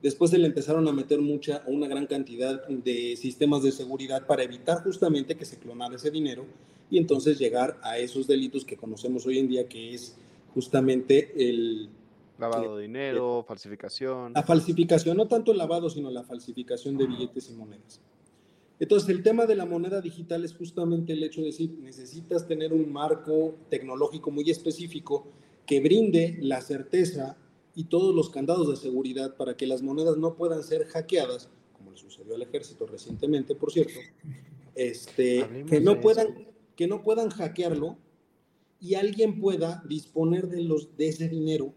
Después se le empezaron a meter mucha, una gran cantidad de sistemas de seguridad para evitar justamente que se clonara ese dinero y entonces llegar a esos delitos que conocemos hoy en día, que es justamente el... Lavado de dinero, falsificación. La falsificación, no tanto el lavado, sino la falsificación de billetes y monedas. Entonces, el tema de la moneda digital es justamente el hecho de decir, necesitas tener un marco tecnológico muy específico que brinde la certeza y todos los candados de seguridad para que las monedas no puedan ser hackeadas, como le sucedió al ejército recientemente, por cierto, este, que, no puedan, que no puedan hackearlo y alguien pueda disponer de, los, de ese dinero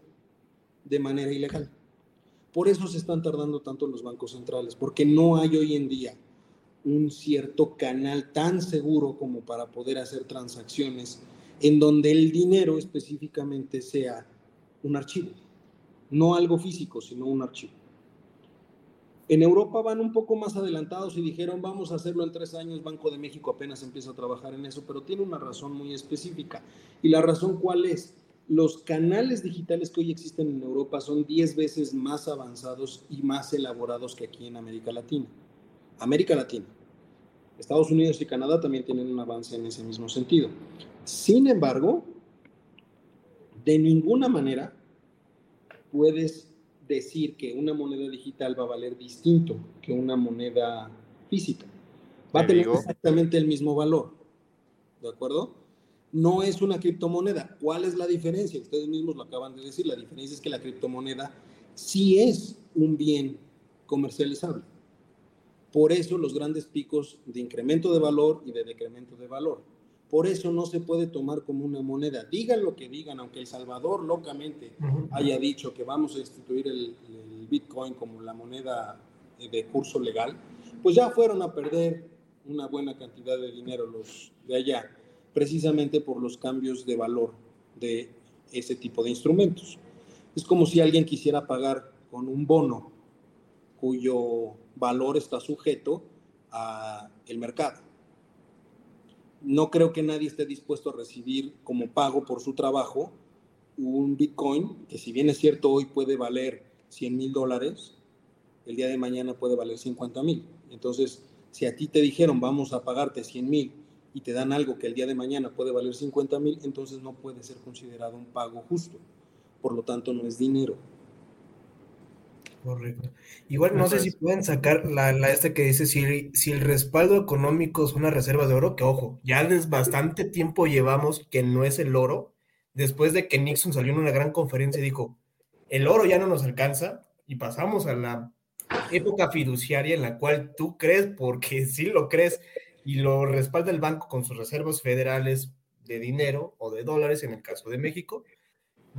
de manera ilegal. Por eso se están tardando tanto los bancos centrales, porque no hay hoy en día un cierto canal tan seguro como para poder hacer transacciones en donde el dinero específicamente sea un archivo no algo físico, sino un archivo. En Europa van un poco más adelantados y dijeron, vamos a hacerlo en tres años, Banco de México apenas empieza a trabajar en eso, pero tiene una razón muy específica. ¿Y la razón cuál es? Los canales digitales que hoy existen en Europa son diez veces más avanzados y más elaborados que aquí en América Latina. América Latina. Estados Unidos y Canadá también tienen un avance en ese mismo sentido. Sin embargo, de ninguna manera puedes decir que una moneda digital va a valer distinto que una moneda física. Va a tener exactamente el mismo valor. ¿De acuerdo? No es una criptomoneda. ¿Cuál es la diferencia? Ustedes mismos lo acaban de decir. La diferencia es que la criptomoneda sí es un bien comercializable. Por eso los grandes picos de incremento de valor y de decremento de valor. Por eso no se puede tomar como una moneda. Digan lo que digan, aunque El Salvador locamente haya dicho que vamos a instituir el, Bitcoin como la moneda de curso legal, pues ya fueron a perder una buena cantidad de dinero los de allá, precisamente por los cambios de valor de ese tipo de instrumentos. Es como si alguien quisiera pagar con un bono cuyo valor está sujeto a el mercado no creo que nadie esté dispuesto a recibir como pago por su trabajo un Bitcoin, que si bien es cierto hoy puede valer 100 mil dólares, el día de mañana puede valer 50 mil. Entonces, si a ti te dijeron vamos a pagarte 100 mil y te dan algo que el día de mañana puede valer 50 mil, entonces no puede ser considerado un pago justo. Por lo tanto, no es dinero. Correcto. Igual no sé si pueden sacar la, la este que dice si, si el respaldo económico es una reserva de oro, que ojo, ya desde bastante tiempo llevamos que no es el oro, después de que Nixon salió en una gran conferencia y dijo, el oro ya no nos alcanza y pasamos a la época fiduciaria en la cual tú crees porque sí lo crees y lo respalda el banco con sus reservas federales de dinero o de dólares en el caso de México,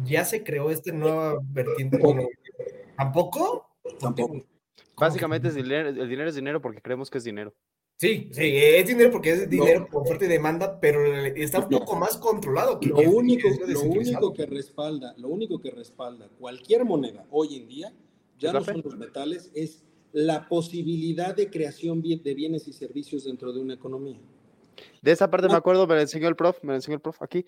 ya se creó esta nueva vertiente ¿Tampoco? Tampoco. Básicamente es dinero, el dinero es dinero porque creemos que es dinero. Sí, sí, es dinero porque es dinero por fuerte demanda, pero está un poco más controlado. Que lo único, lo único que respalda, lo único que respalda cualquier moneda hoy en día, ya no son los metales, es la posibilidad de creación de bienes y servicios dentro de una economía. De esa parte me acuerdo, me la enseñó el prof, me la enseñó el prof aquí.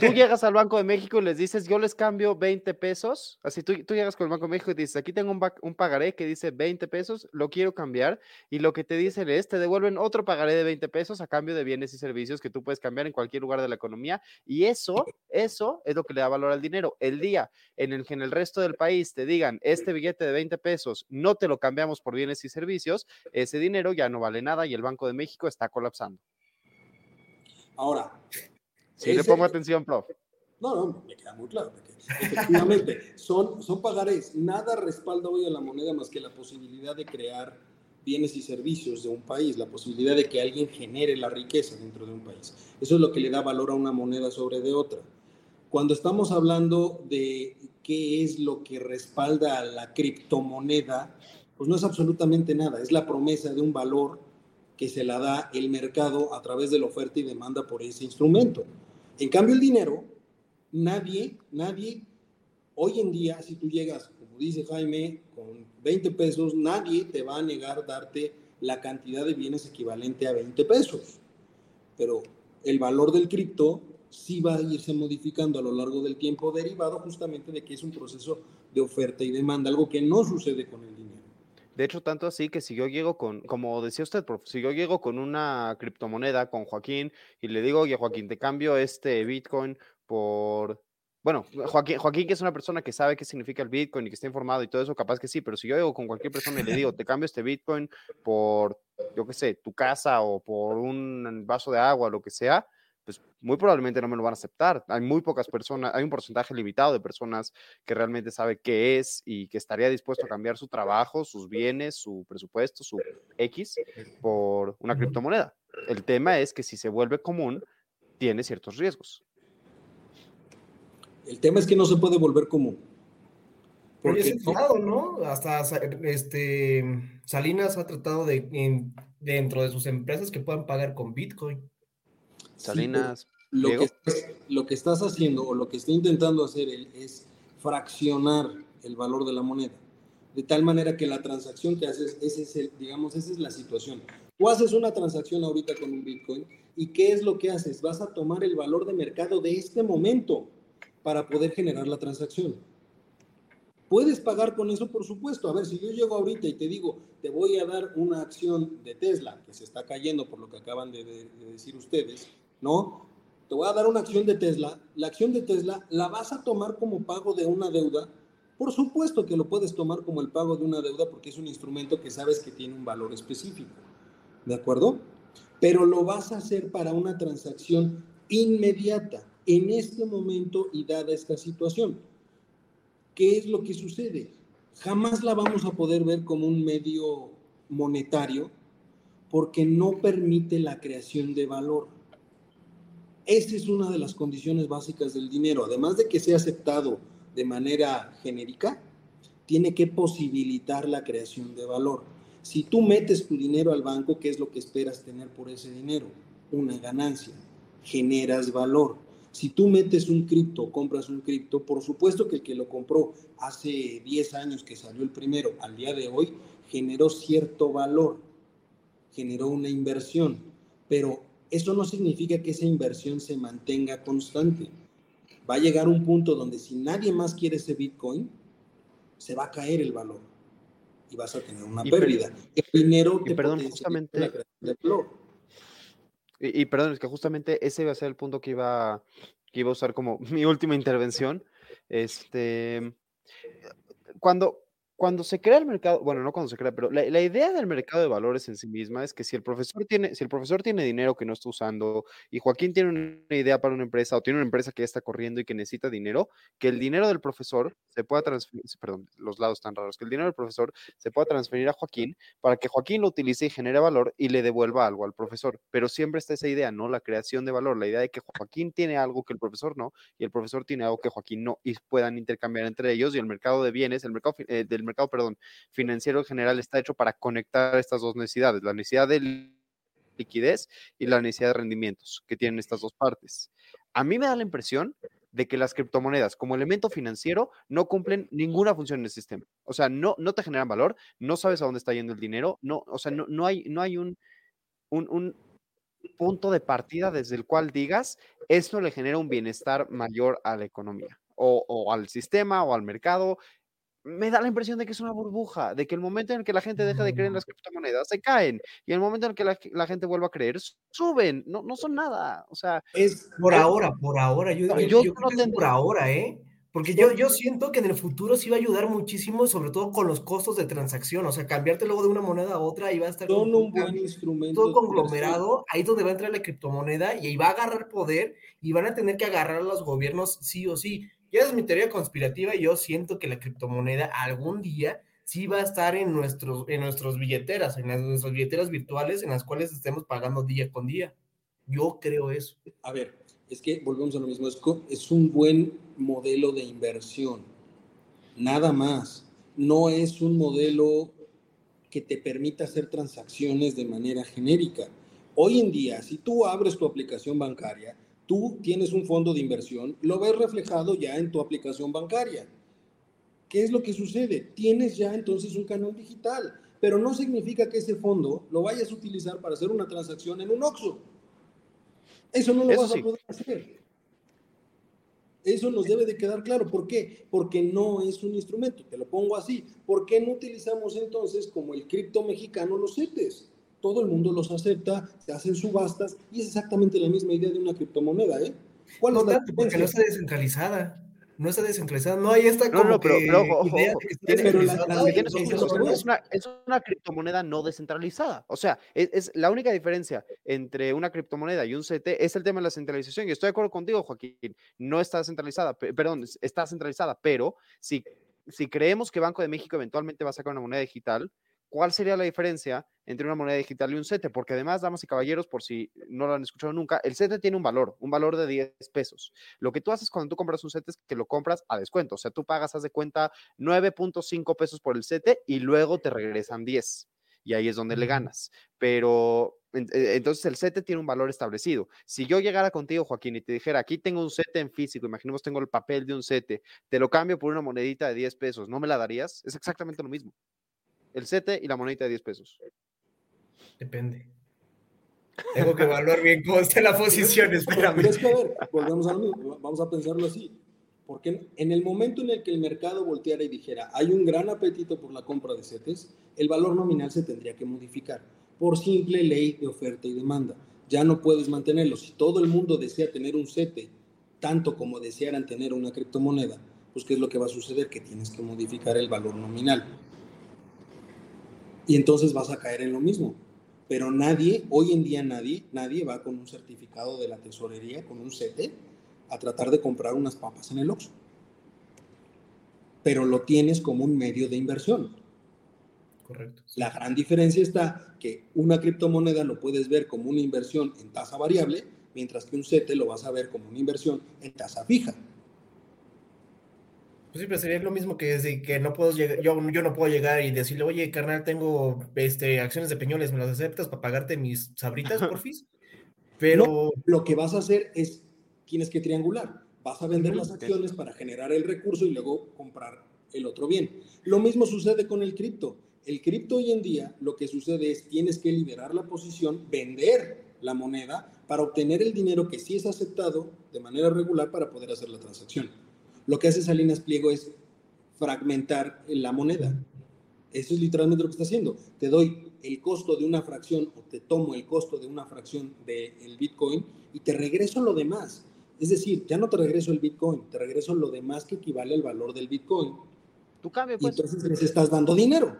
Tú llegas al Banco de México y les dices, yo les cambio 20 pesos. Así tú, tú llegas con el Banco de México y dices, aquí tengo un, un, pagaré que dice 20 pesos, lo quiero cambiar. Y lo que te dicen es, te devuelven otro pagaré de 20 pesos a cambio de bienes y servicios que tú puedes cambiar en cualquier lugar de la economía. Y eso, eso es lo que le da valor al dinero. El día en el que en el resto del país te digan, este billete de 20 pesos no te lo cambiamos por bienes y servicios, ese dinero ya no vale nada y el Banco de México está colapsando. Ahora. Sí, le pongo atención, prof. No, no, me queda muy claro. efectivamente, son, son pagarés. Nada respalda hoy a la moneda más que la posibilidad de crear bienes y servicios de un país, la posibilidad de que alguien genere la riqueza dentro de un país. Eso es lo que le da valor a una moneda sobre de otra. Cuando estamos hablando de qué es lo que respalda a la criptomoneda, pues no es absolutamente nada, es la promesa de un valor que se la da el mercado a través de la oferta y demanda por ese instrumento. En cambio, el dinero, nadie, nadie, hoy en día, si tú llegas, como dice Jaime, con 20 pesos, nadie te va a negar darte la cantidad de bienes equivalente a 20 pesos. Pero el valor del cripto sí va a irse modificando a lo largo del tiempo, derivado justamente de que es un proceso de oferta y demanda, algo que no sucede con el dinero. De hecho, tanto así que si yo llego con, como decía usted, prof, si yo llego con una criptomoneda con Joaquín y le digo, oye, Joaquín, te cambio este Bitcoin por. Bueno, Joaquín, Joaquín, que es una persona que sabe qué significa el Bitcoin y que está informado y todo eso, capaz que sí, pero si yo llego con cualquier persona y le digo, te cambio este Bitcoin por, yo qué sé, tu casa o por un vaso de agua, lo que sea, pues muy probablemente no me lo van a aceptar. Hay muy pocas personas, hay un porcentaje limitado de personas que realmente sabe qué es y que estaría dispuesto a cambiar su trabajo, sus bienes, su presupuesto, su X por una criptomoneda. El tema es que si se vuelve común, tiene ciertos riesgos. El tema es que no se puede volver común. Porque es enfado, ¿no? Hasta este, Salinas ha tratado de, dentro de sus empresas que puedan pagar con Bitcoin. Salinas. lo, que estás, lo que estás haciendo o lo que está intentando hacer él es fraccionar el valor de la moneda. De tal manera que la transacción que haces, ese es el, digamos, esa es la situación. Tú haces una transacción ahorita con un Bitcoin y ¿qué es lo que haces? Vas a tomar el valor de mercado de este momento para poder generar la transacción. ¿Puedes pagar con eso? Por supuesto. A ver, si yo llego ahorita y te digo, te voy a dar una acción de Tesla, que se está cayendo por lo que acaban de, decir ustedes, ¿no? Te voy a dar una acción de Tesla. La acción de Tesla la vas a tomar como pago de una deuda. Por supuesto que lo puedes tomar como el pago de una deuda porque es un instrumento que sabes que tiene un valor específico. ¿De acuerdo? Pero lo vas a hacer para una transacción inmediata, en este momento y dada esta situación. ¿qué es lo que sucede? Jamás la vamos a poder ver como un medio monetario porque no permite la creación de valor. Esa es una de las condiciones básicas del dinero. Además de que sea aceptado de manera genérica, tiene que posibilitar la creación de valor. Si tú metes tu dinero al banco, ¿qué es lo que esperas tener por ese dinero? Una ganancia. Generas valor. Si tú metes un cripto, compras un cripto, por supuesto que el que lo compró hace 10 años que salió el primero al día de hoy, generó cierto valor, generó una inversión, pero eso no significa que esa inversión se mantenga constante. Va a llegar un punto donde si nadie más quiere ese Bitcoin, se va a caer el valor y vas a tener una pérdida. el dinero te perdón, justamente, de y, perdón, es que justamente ese iba a ser el punto que iba, que iba a usar como mi última intervención. Este, cuando, cuando se crea el mercado, bueno, no cuando se crea, pero la, idea del mercado de valores en sí misma es que si el profesor tiene, si el profesor tiene dinero que no está usando y Joaquín tiene una idea para una empresa o tiene una empresa que ya está corriendo y que necesita dinero, que el dinero del profesor se pueda transferir, perdón, los lados están raros, que el dinero del profesor se pueda transferir a Joaquín para que Joaquín lo utilice y genere valor y le devuelva algo al profesor. Pero siempre está esa idea, ¿no? La creación de valor, la idea de que Joaquín tiene algo que el profesor no y el profesor tiene algo que Joaquín no y puedan intercambiar entre ellos y el mercado de bienes, el mercado eh, del mercado, perdón, financiero en general está hecho para conectar estas dos necesidades, la necesidad de liquidez y la necesidad de rendimientos que tienen estas dos partes. A mí me da la impresión de que las criptomonedas como elemento financiero no cumplen ninguna función en el sistema. O sea, no, no te generan valor, no sabes a dónde está yendo el dinero, no, o sea, no, no hay, no hay un, un, un punto de partida desde el cual digas, esto le genera un bienestar mayor a la economía o al sistema o al mercado me da la impresión de que es una burbuja, de que el momento en el que la gente deja de creer en las criptomonedas, se caen, y el momento en el que la, gente vuelva a creer, suben, no, no son nada, o sea... Es por ahora, por ahora, yo, yo, no creo por ahora, ¿eh? Porque yo, yo siento que en el futuro sí va a ayudar muchísimo, sobre todo con los costos de transacción, o sea, cambiarte luego de una moneda a otra y va a estar... Son un buen instrumento. Todo conglomerado, ahí donde va a entrar la criptomoneda y ahí va a agarrar poder y van a tener que agarrar a los gobiernos sí o sí. Ya es mi teoría conspirativa yo siento que la criptomoneda algún día sí va a estar en, nuestros, en nuestros billeteras, en nuestras billeteras virtuales en las cuales estemos pagando día con día. Yo creo eso. A ver, es que volvemos a lo mismo, es un buen modelo de inversión, nada más. No es un modelo que te permita hacer transacciones de manera genérica. Hoy en día, si tú abres tu aplicación bancaria, tú tienes un fondo de inversión, lo ves reflejado ya en tu aplicación bancaria. ¿Qué es lo que sucede? Tienes ya entonces un canal digital, pero no significa que ese fondo lo vayas a utilizar para hacer una transacción en un OXO. Eso no lo vas a poder hacer. Eso nos debe de quedar claro. ¿Por qué? Porque no es un instrumento. Te lo pongo así. ¿Por qué no utilizamos entonces como el cripto mexicano los CETES? Todo el mundo los acepta, se hacen subastas y es exactamente la misma idea de una criptomoneda, ¿eh? ¿Cuál no es porque no está descentralizada. No está descentralizada, no hay esta como no, no, pero, pero ojo, es, una, es una criptomoneda no descentralizada. O sea, es, es, la única diferencia entre una criptomoneda y un CT es el tema de la centralización. Y estoy de acuerdo contigo, Joaquín. No está descentralizada, perdón, está centralizada, pero si, si creemos que Banco de México eventualmente va a sacar una moneda digital, ¿Cuál sería la diferencia entre una moneda digital y un CETE? Porque además, damas y caballeros, por si no lo han escuchado nunca, el CETE tiene un valor, un valor de 10 pesos. Lo que tú haces cuando tú compras un CETE es que lo compras a descuento. O sea, tú pagas, haz de cuenta, 9.5 pesos por el CETE y luego te regresan 10. Y ahí es donde le ganas. Pero e, entonces el CETE tiene un valor establecido. Si yo llegara contigo, Joaquín, y te dijera, aquí tengo un CETE en físico, imaginemos tengo el papel de un CETE, te lo cambio por una monedita de 10 pesos, ¿no me la darías? Es exactamente lo mismo el CETE y la monedita de 10 pesos. Depende. Tengo que evaluar bien cómo está la posición, espérame. Pero es que a ver, volvemos a lo mismo, vamos a pensarlo así. Porque en el momento en el que el mercado volteara y dijera, hay un gran apetito por la compra de CETES, el valor nominal se tendría que modificar por simple ley de oferta y demanda. Ya no puedes mantenerlo. Si todo el mundo desea tener un CETE, tanto como desearan tener una criptomoneda, pues ¿qué es lo que va a suceder? Que tienes que modificar el valor nominal. Y entonces vas a caer en lo mismo. Pero nadie, hoy en día nadie, nadie va con un certificado de la tesorería, con un CETE, a tratar de comprar unas papas en el Oxxo. Pero lo tienes como un medio de inversión. Correcto. La gran diferencia está que una criptomoneda lo puedes ver como una inversión en tasa variable, mientras que un CETE lo vas a ver como una inversión en tasa fija. Pues sí, pero sería lo mismo que decir que no puedo llegar, yo, yo no puedo llegar y decirle, oye, carnal, tengo este, acciones de peñoles, ¿me las aceptas para pagarte mis sabritas, porfis? Pero... lo que vas a hacer es, tienes que triangular. Vas a vender las acciones para generar el recurso y luego comprar el otro bien. Lo mismo sucede con el cripto. El cripto hoy en día lo que sucede es tienes que liberar la posición, vender la moneda para obtener el dinero que sí es aceptado de manera regular para poder hacer la transacción. Lo que hace Salinas Pliego es fragmentar la moneda. Eso es literalmente lo que está haciendo. Te doy el costo de una fracción o te tomo el costo de una fracción del Bitcoin y te regreso lo demás. Es decir, ya no te regreso el Bitcoin, te regreso lo demás que equivale al valor del Bitcoin. Cambio, pues. Y entonces les estás dando dinero.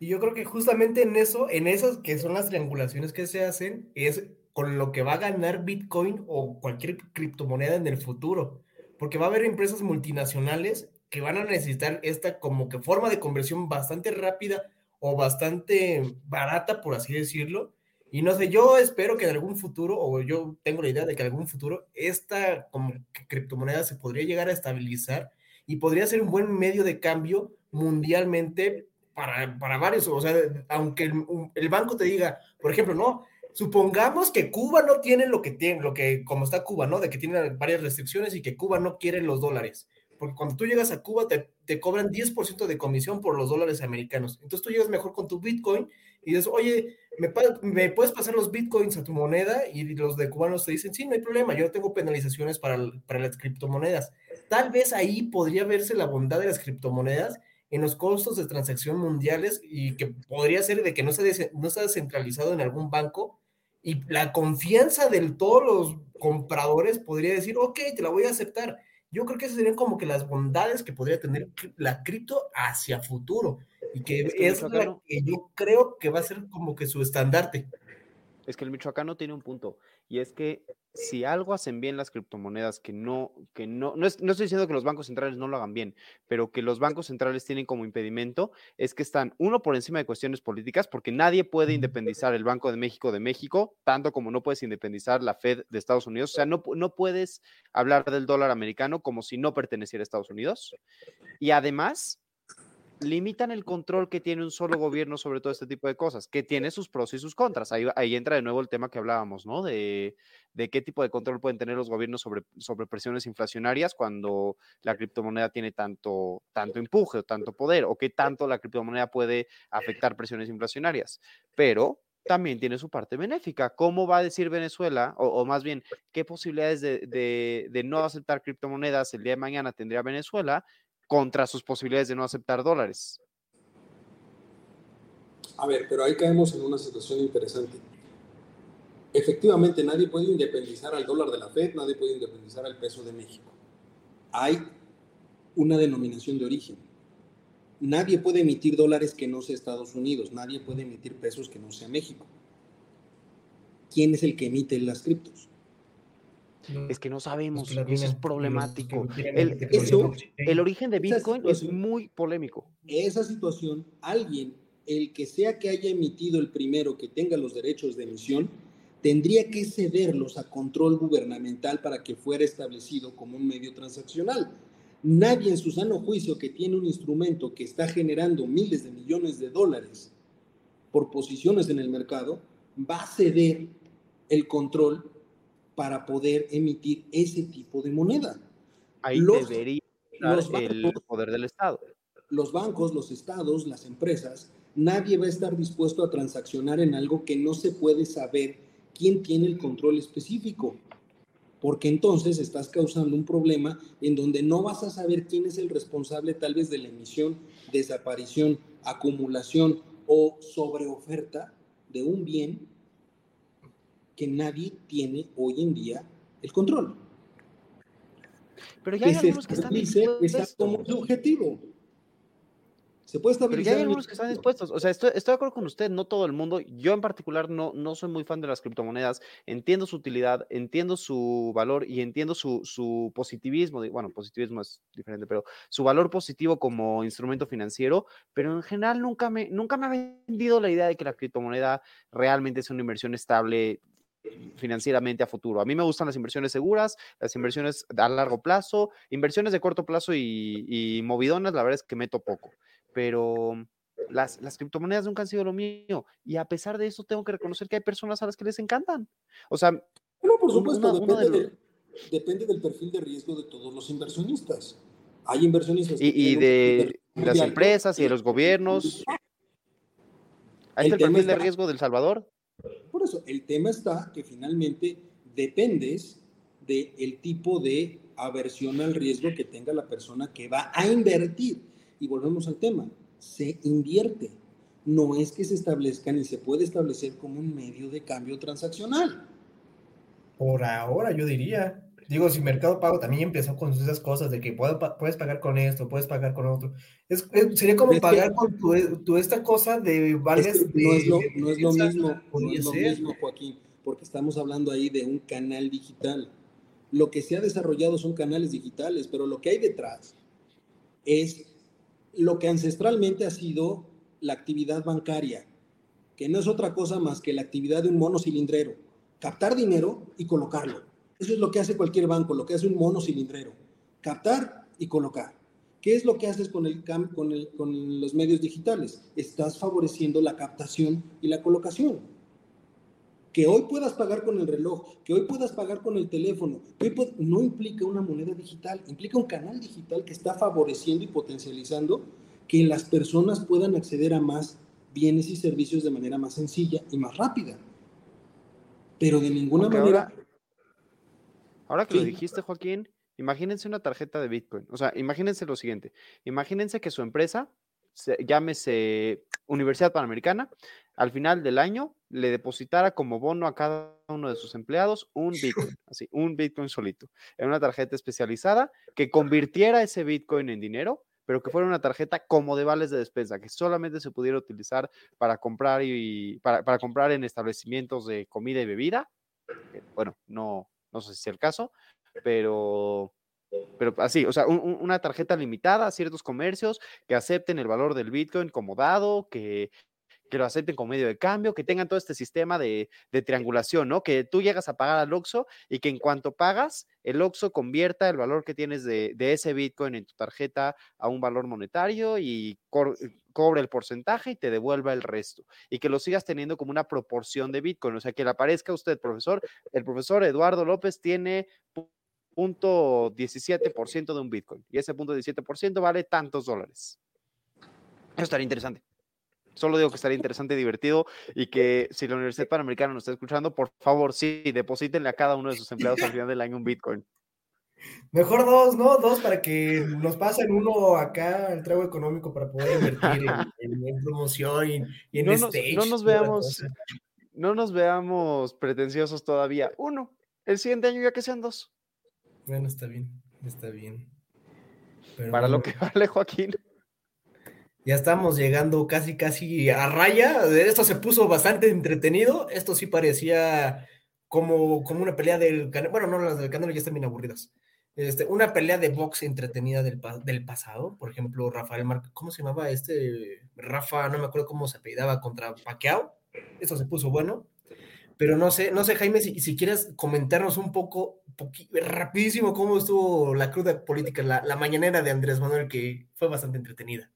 Y yo creo que justamente en eso, en esas que son las triangulaciones que se hacen, es con lo que va a ganar Bitcoin o cualquier criptomoneda en el futuro. Porque va a haber empresas multinacionales que van a necesitar esta como que forma de conversión bastante rápida o bastante barata, por así decirlo. Y no sé, yo espero que en algún futuro, o yo tengo la idea de que en algún futuro, esta como criptomoneda se podría llegar a estabilizar y podría ser un buen medio de cambio mundialmente para, varios, o sea, aunque el, banco te diga, por ejemplo, no, supongamos que Cuba no tiene lo que tiene, lo que, como está Cuba, ¿no? De que tiene varias restricciones y que Cuba no quiere los dólares. Porque cuando tú llegas a Cuba te, te cobran 10% de comisión por los dólares americanos. Entonces tú llegas mejor con tu Bitcoin y dices, oye, ¿me, ¿me, puedes pasar los Bitcoins a tu moneda? Y los de cubanos te dicen, sí, no hay problema, yo tengo penalizaciones para, para las criptomonedas. Tal vez ahí podría verse la bondad de las criptomonedas en los costos de transacción mundiales y que podría ser de que no se no está descentralizado en algún banco y la confianza de todos los compradores podría decir, ok, te la voy a aceptar. Yo creo que esas serían como que las bondades que podría tener la cripto hacia futuro y que es, la que yo creo que va a ser como que su estandarte. Es que el michoacano tiene un punto y es que si algo hacen bien las criptomonedas, que no, que no, no, estoy diciendo que los bancos centrales no lo hagan bien, pero que los bancos centrales tienen como impedimento, es que están, uno, por encima de cuestiones políticas, porque nadie puede independizar el Banco de México de México, tanto como no puedes independizar la Fed de Estados Unidos. O sea, no, no puedes hablar del dólar americano como si no perteneciera a Estados Unidos. Y además, limitan el control que tiene un solo gobierno sobre todo este tipo de cosas, que tiene sus pros y sus contras. Ahí, entra de nuevo el tema que hablábamos, ¿no? De, qué tipo de control pueden tener los gobiernos sobre, presiones inflacionarias cuando la criptomoneda tiene tanto, tanto empuje o tanto poder, o qué tanto la criptomoneda puede afectar presiones inflacionarias. Pero también tiene su parte benéfica. ¿Cómo va a decir Venezuela, o, más bien, qué posibilidades de, de, de no aceptar criptomonedas el día de mañana tendría Venezuela contra sus posibilidades de no aceptar dólares. A ver, pero ahí caemos en una situación interesante. Efectivamente, nadie puede independizar al dólar de la Fed, nadie puede independizar al peso de México. Hay una denominación de origen. Nadie puede emitir dólares que no sea Estados Unidos, nadie puede emitir pesos que no sea México. ¿Quién es el que emite las criptos? Es que no sabemos, eso es problemático. El, origen de Bitcoin es muy polémico. Esa situación, alguien, el que sea que haya emitido el primero que tenga los derechos de emisión, tendría que cederlos a control gubernamental para que fuera establecido como un medio transaccional. Nadie en su sano juicio que tiene un instrumento que está generando miles de millones de dólares por posiciones en el mercado va a ceder el control para poder emitir ese tipo de moneda. Ahí debería estar el poder del Estado. Los bancos, los estados, las empresas, nadie va a estar dispuesto a transaccionar en algo que no se puede saber quién tiene el control específico. porque entonces estás causando un problema en donde no vas a saber quién es el responsable tal vez de la emisión, desaparición, acumulación o sobreoferta de un bien que nadie tiene hoy en día el control. Pero ya hay algunos que están dispuestos. como objetivo. Se puede estabilizar. Pero ya hay algunos que están dispuestos. O sea, estoy, estoy, de acuerdo con usted, no todo el mundo. Yo en particular no, no soy muy fan de las criptomonedas. Entiendo su utilidad, entiendo su valor y entiendo su, su positivismo. Bueno, positivismo es diferente, pero su valor positivo como instrumento financiero. Pero en general nunca me, nunca me ha vendido la idea de que la criptomoneda realmente es una inversión estable financieramente a futuro. A mí me gustan las inversiones seguras, las inversiones a largo plazo, inversiones de corto plazo y, y movidonas, la verdad es que meto poco pero las, las, criptomonedas nunca han sido lo mío. Y a pesar de eso, tengo que reconocer que hay personas a las que les encantan. O sea, bueno, por supuesto, depende, depende, del perfil de riesgo de todos los inversionistas. Hay inversionistas. Y, y de las empresas y de los gobiernos. ¿Hay el, perfil de riesgo del Salvador? Eso, el tema está que finalmente dependes del tipo de aversión al riesgo que tenga la persona que va a invertir. Y volvemos al tema, se invierte. No es que se establezca ni se puede establecer como un medio de cambio transaccional. Por ahora, yo diría. Digo, si Mercado Pago también empezó con esas cosas de que puedes pagar con esto, puedes pagar con otro. Es, sería como pagar con tu, esta cosa de vales no, es lo, no es lo mismo, no es lo mismo, Joaquín, porque estamos hablando ahí de un canal digital. Lo que se ha desarrollado son canales digitales, pero lo que hay detrás es lo que ancestralmente ha sido la actividad bancaria, que no es otra cosa más que la actividad de un mono cilindrero, captar dinero y colocarlo. Eso es lo que hace cualquier banco, lo que hace un mono cilindrero, captar y colocar. ¿Qué es lo que haces con, el, con, el, con los medios digitales? Estás favoreciendo la captación y la colocación. Que hoy puedas pagar con el reloj, que hoy puedas pagar con el teléfono, no implica una moneda digital, implica un canal digital que está favoreciendo y potencializando que las personas puedan acceder a más bienes y servicios de manera más sencilla y más rápida. Pero de ninguna manera... Ahora, que lo dijiste, Joaquín, imagínense una tarjeta de Bitcoin. O sea, imagínense lo siguiente. Imagínense que su empresa, llámese Universidad Panamericana, al final del año le depositara como bono a cada uno de sus empleados un Bitcoin, así, un Bitcoin solito, en una tarjeta especializada que convirtiera ese Bitcoin en dinero, pero que fuera una tarjeta como de vales de despensa, que solamente se pudiera utilizar para comprar y para, comprar en establecimientos de comida y bebida. Bueno, no, no sé si es el caso, pero pero así, o sea, una tarjeta limitada a ciertos comercios que acepten el valor del Bitcoin como dado, que, que lo acepten como medio de cambio, que tengan todo este sistema de, triangulación, ¿no? Que tú llegas a pagar al OXO y que en cuanto pagas, el OXO convierta el valor que tienes de, ese Bitcoin en tu tarjeta a un valor monetario y cobre el porcentaje y te devuelva el resto. Y que lo sigas teniendo como una proporción de Bitcoin. O sea, que le aparezca a usted, profesor, el profesor Eduardo López tiene punto 17% de un Bitcoin y ese punto 17% vale tantos dólares. Eso estaría interesante. Solo digo que estaría interesante y divertido y que si la Universidad Panamericana nos está escuchando, por favor, sí, deposítenle a cada uno de sus empleados al final del año un Bitcoin. Mejor dos, ¿no? Dos para que nos pasen uno acá el trago económico para poder invertir en, promoción y, en no stage. no nos veamos, no nos veamos pretenciosos todavía. Uno, el siguiente año ya que sean dos. Bueno, está bien, está bien. para lo que vale, Joaquín. Ya estamos llegando casi, casi a raya. Esto se puso bastante entretenido. Esto sí parecía como, como una pelea del Canelo. Bueno, no, las del Canelo ya están bien aburridas. Este, una pelea de box entretenida del, del pasado. Por ejemplo, Rafael Mar ¿cómo se llamaba este? Rafa, no me acuerdo cómo se apellidaba contra Pacquiao. Esto se puso bueno. Pero no sé, no sé, Jaime, si, si quieres comentarnos un poco, rapidísimo, cómo estuvo la cruda política, la, la mañanera de Andrés Manuel, que fue bastante entretenida.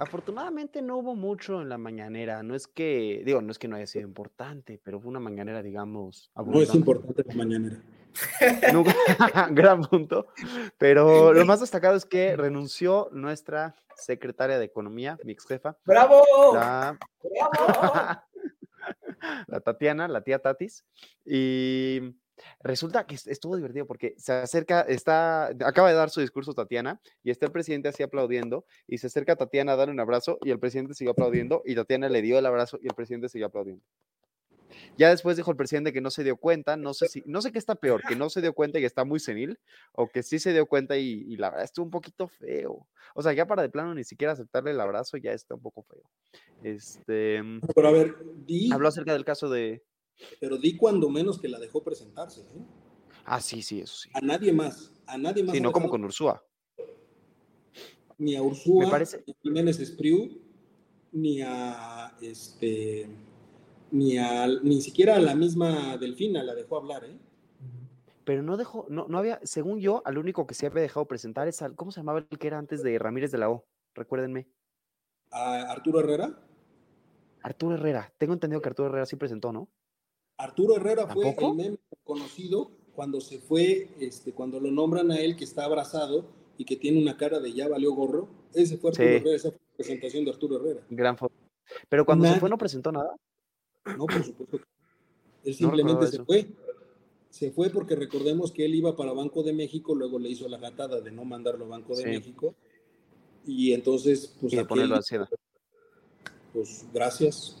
Afortunadamente no hubo mucho en la mañanera. No es que, digo, no es que no haya sido importante, pero fue una mañanera, digamos. No es importante la mañanera. gran punto. Pero lo más destacado es que renunció nuestra secretaria de Economía, mi ex jefa. ¡Bravo! La, ¡Bravo! la Tatiana, la tía Tatis. Y Resulta que estuvo divertido porque se acerca, está, acaba de dar su discurso Tatiana y está el presidente así aplaudiendo y se acerca a Tatiana a darle un abrazo y el presidente siguió aplaudiendo y Tatiana le dio el abrazo y el presidente siguió aplaudiendo. Ya después dijo el presidente que no se dio cuenta, no sé si, no sé qué está peor, que no se dio cuenta y está muy senil, o que sí se dio cuenta y, la verdad estuvo un poquito feo. O sea, ya para de plano ni siquiera aceptarle el abrazo ya está un poco feo. Este. Pero a ver, di. Habló acerca del caso de. Pero di cuando menos que la dejó presentarse. ¿eh? Ah, sí, sí, eso sí. A nadie más. A nadie más. Sí, no como con Ursúa. Ni a Ursúa, ni a Jiménez Espriu, ni a este ni, ni siquiera a la misma Delfina la dejó hablar, ¿eh? Pero no dejó, no, no había, según yo, al único que se había dejado presentar es al, ¿cómo se llamaba el que era antes de Ramírez de la O? Recuérdenme. ¿A Arturo Herrera? Arturo Herrera, tengo entendido que Arturo Herrera sí presentó, ¿no? Arturo Herrera fue el meme conocido cuando se fue, este, cuando lo nombran a él que está abrazado y que tiene una cara de ya valió gorro. Ese fue Arturo Herrera, esa fue la presentación de Arturo Herrera. Gran foto. Pero cuando se fue no presentó nada. No, por supuesto que Él simplemente se fue. Se fue porque recordemos que él iba para Banco de México, luego le hizo la gatada de no mandarlo a Banco de México. Y entonces, pues. Y ponerlo a Pues gracias.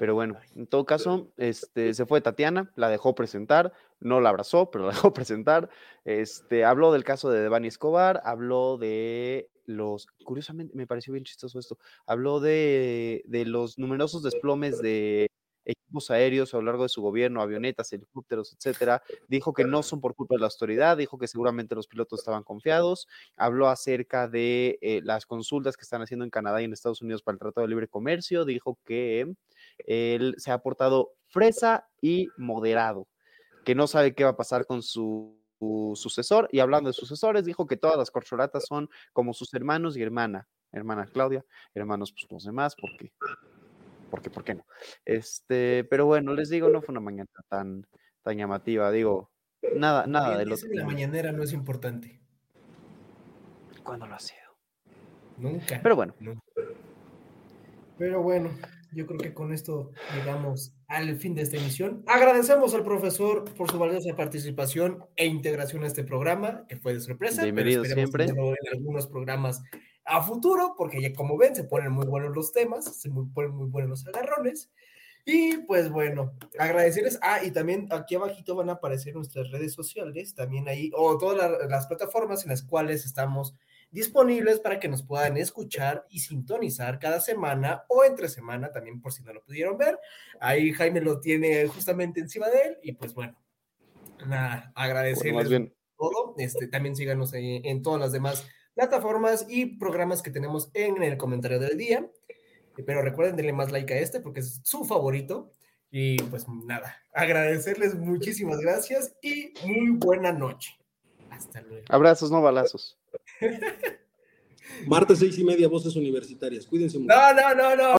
Pero bueno, en todo caso, este, se fue Tatiana, la dejó presentar, no la abrazó, pero la dejó presentar. Este, habló del caso de Devani Escobar, habló de los, curiosamente me pareció bien chistoso esto, habló de, de los numerosos desplomes de equipos aéreos a lo largo de su gobierno, avionetas, helicópteros, etcétera. Dijo que no son por culpa de la autoridad, dijo que seguramente los pilotos estaban confiados. Habló acerca de eh, las consultas que están haciendo en Canadá y en Estados Unidos para el Tratado de Libre Comercio. Dijo que él se ha portado fresa y moderado, que no sabe qué va a pasar con su sucesor. Y hablando de sucesores, dijo que todas las corcholatas son como sus hermanos y hermana. Hermana Claudia, hermanos, pues los demás, porque, porque, ¿por qué no? Este, pero bueno, les digo, no fue una mañana tan, tan llamativa. Digo, nada, nada de lo que. La mañanera no es importante. ¿Cuándo lo ha sido? Nunca. Pero bueno. Pero bueno, yo creo que con esto llegamos al fin de esta emisión. Agradecemos al profesor por su valiosa participación e integración a este programa, que fue de sorpresa. Bienvenido siempre. En algunos programas a futuro, porque ya como ven, se ponen muy buenos los temas, se ponen muy buenos los agarrones. Y pues bueno, agradecerles. Ah, y también aquí abajito van a aparecer nuestras redes sociales, también ahí, o todas las plataformas en las cuales estamos disponibles para que nos puedan escuchar y sintonizar cada semana o entre semana también por si no lo pudieron ver. Ahí Jaime lo tiene justamente encima de él y pues bueno, nada, agradecerles todo. Este, también síganos en todas las demás plataformas y programas que tenemos en el comentario del día. Pero recuerden, denle más like a este porque es su favorito. Y pues nada, agradecerles muchísimas gracias y muy buena noche. Hasta luego. Abrazos, no balazos. Martes seis y media, voces universitarias. Cuídense mucho. No, no, no, no.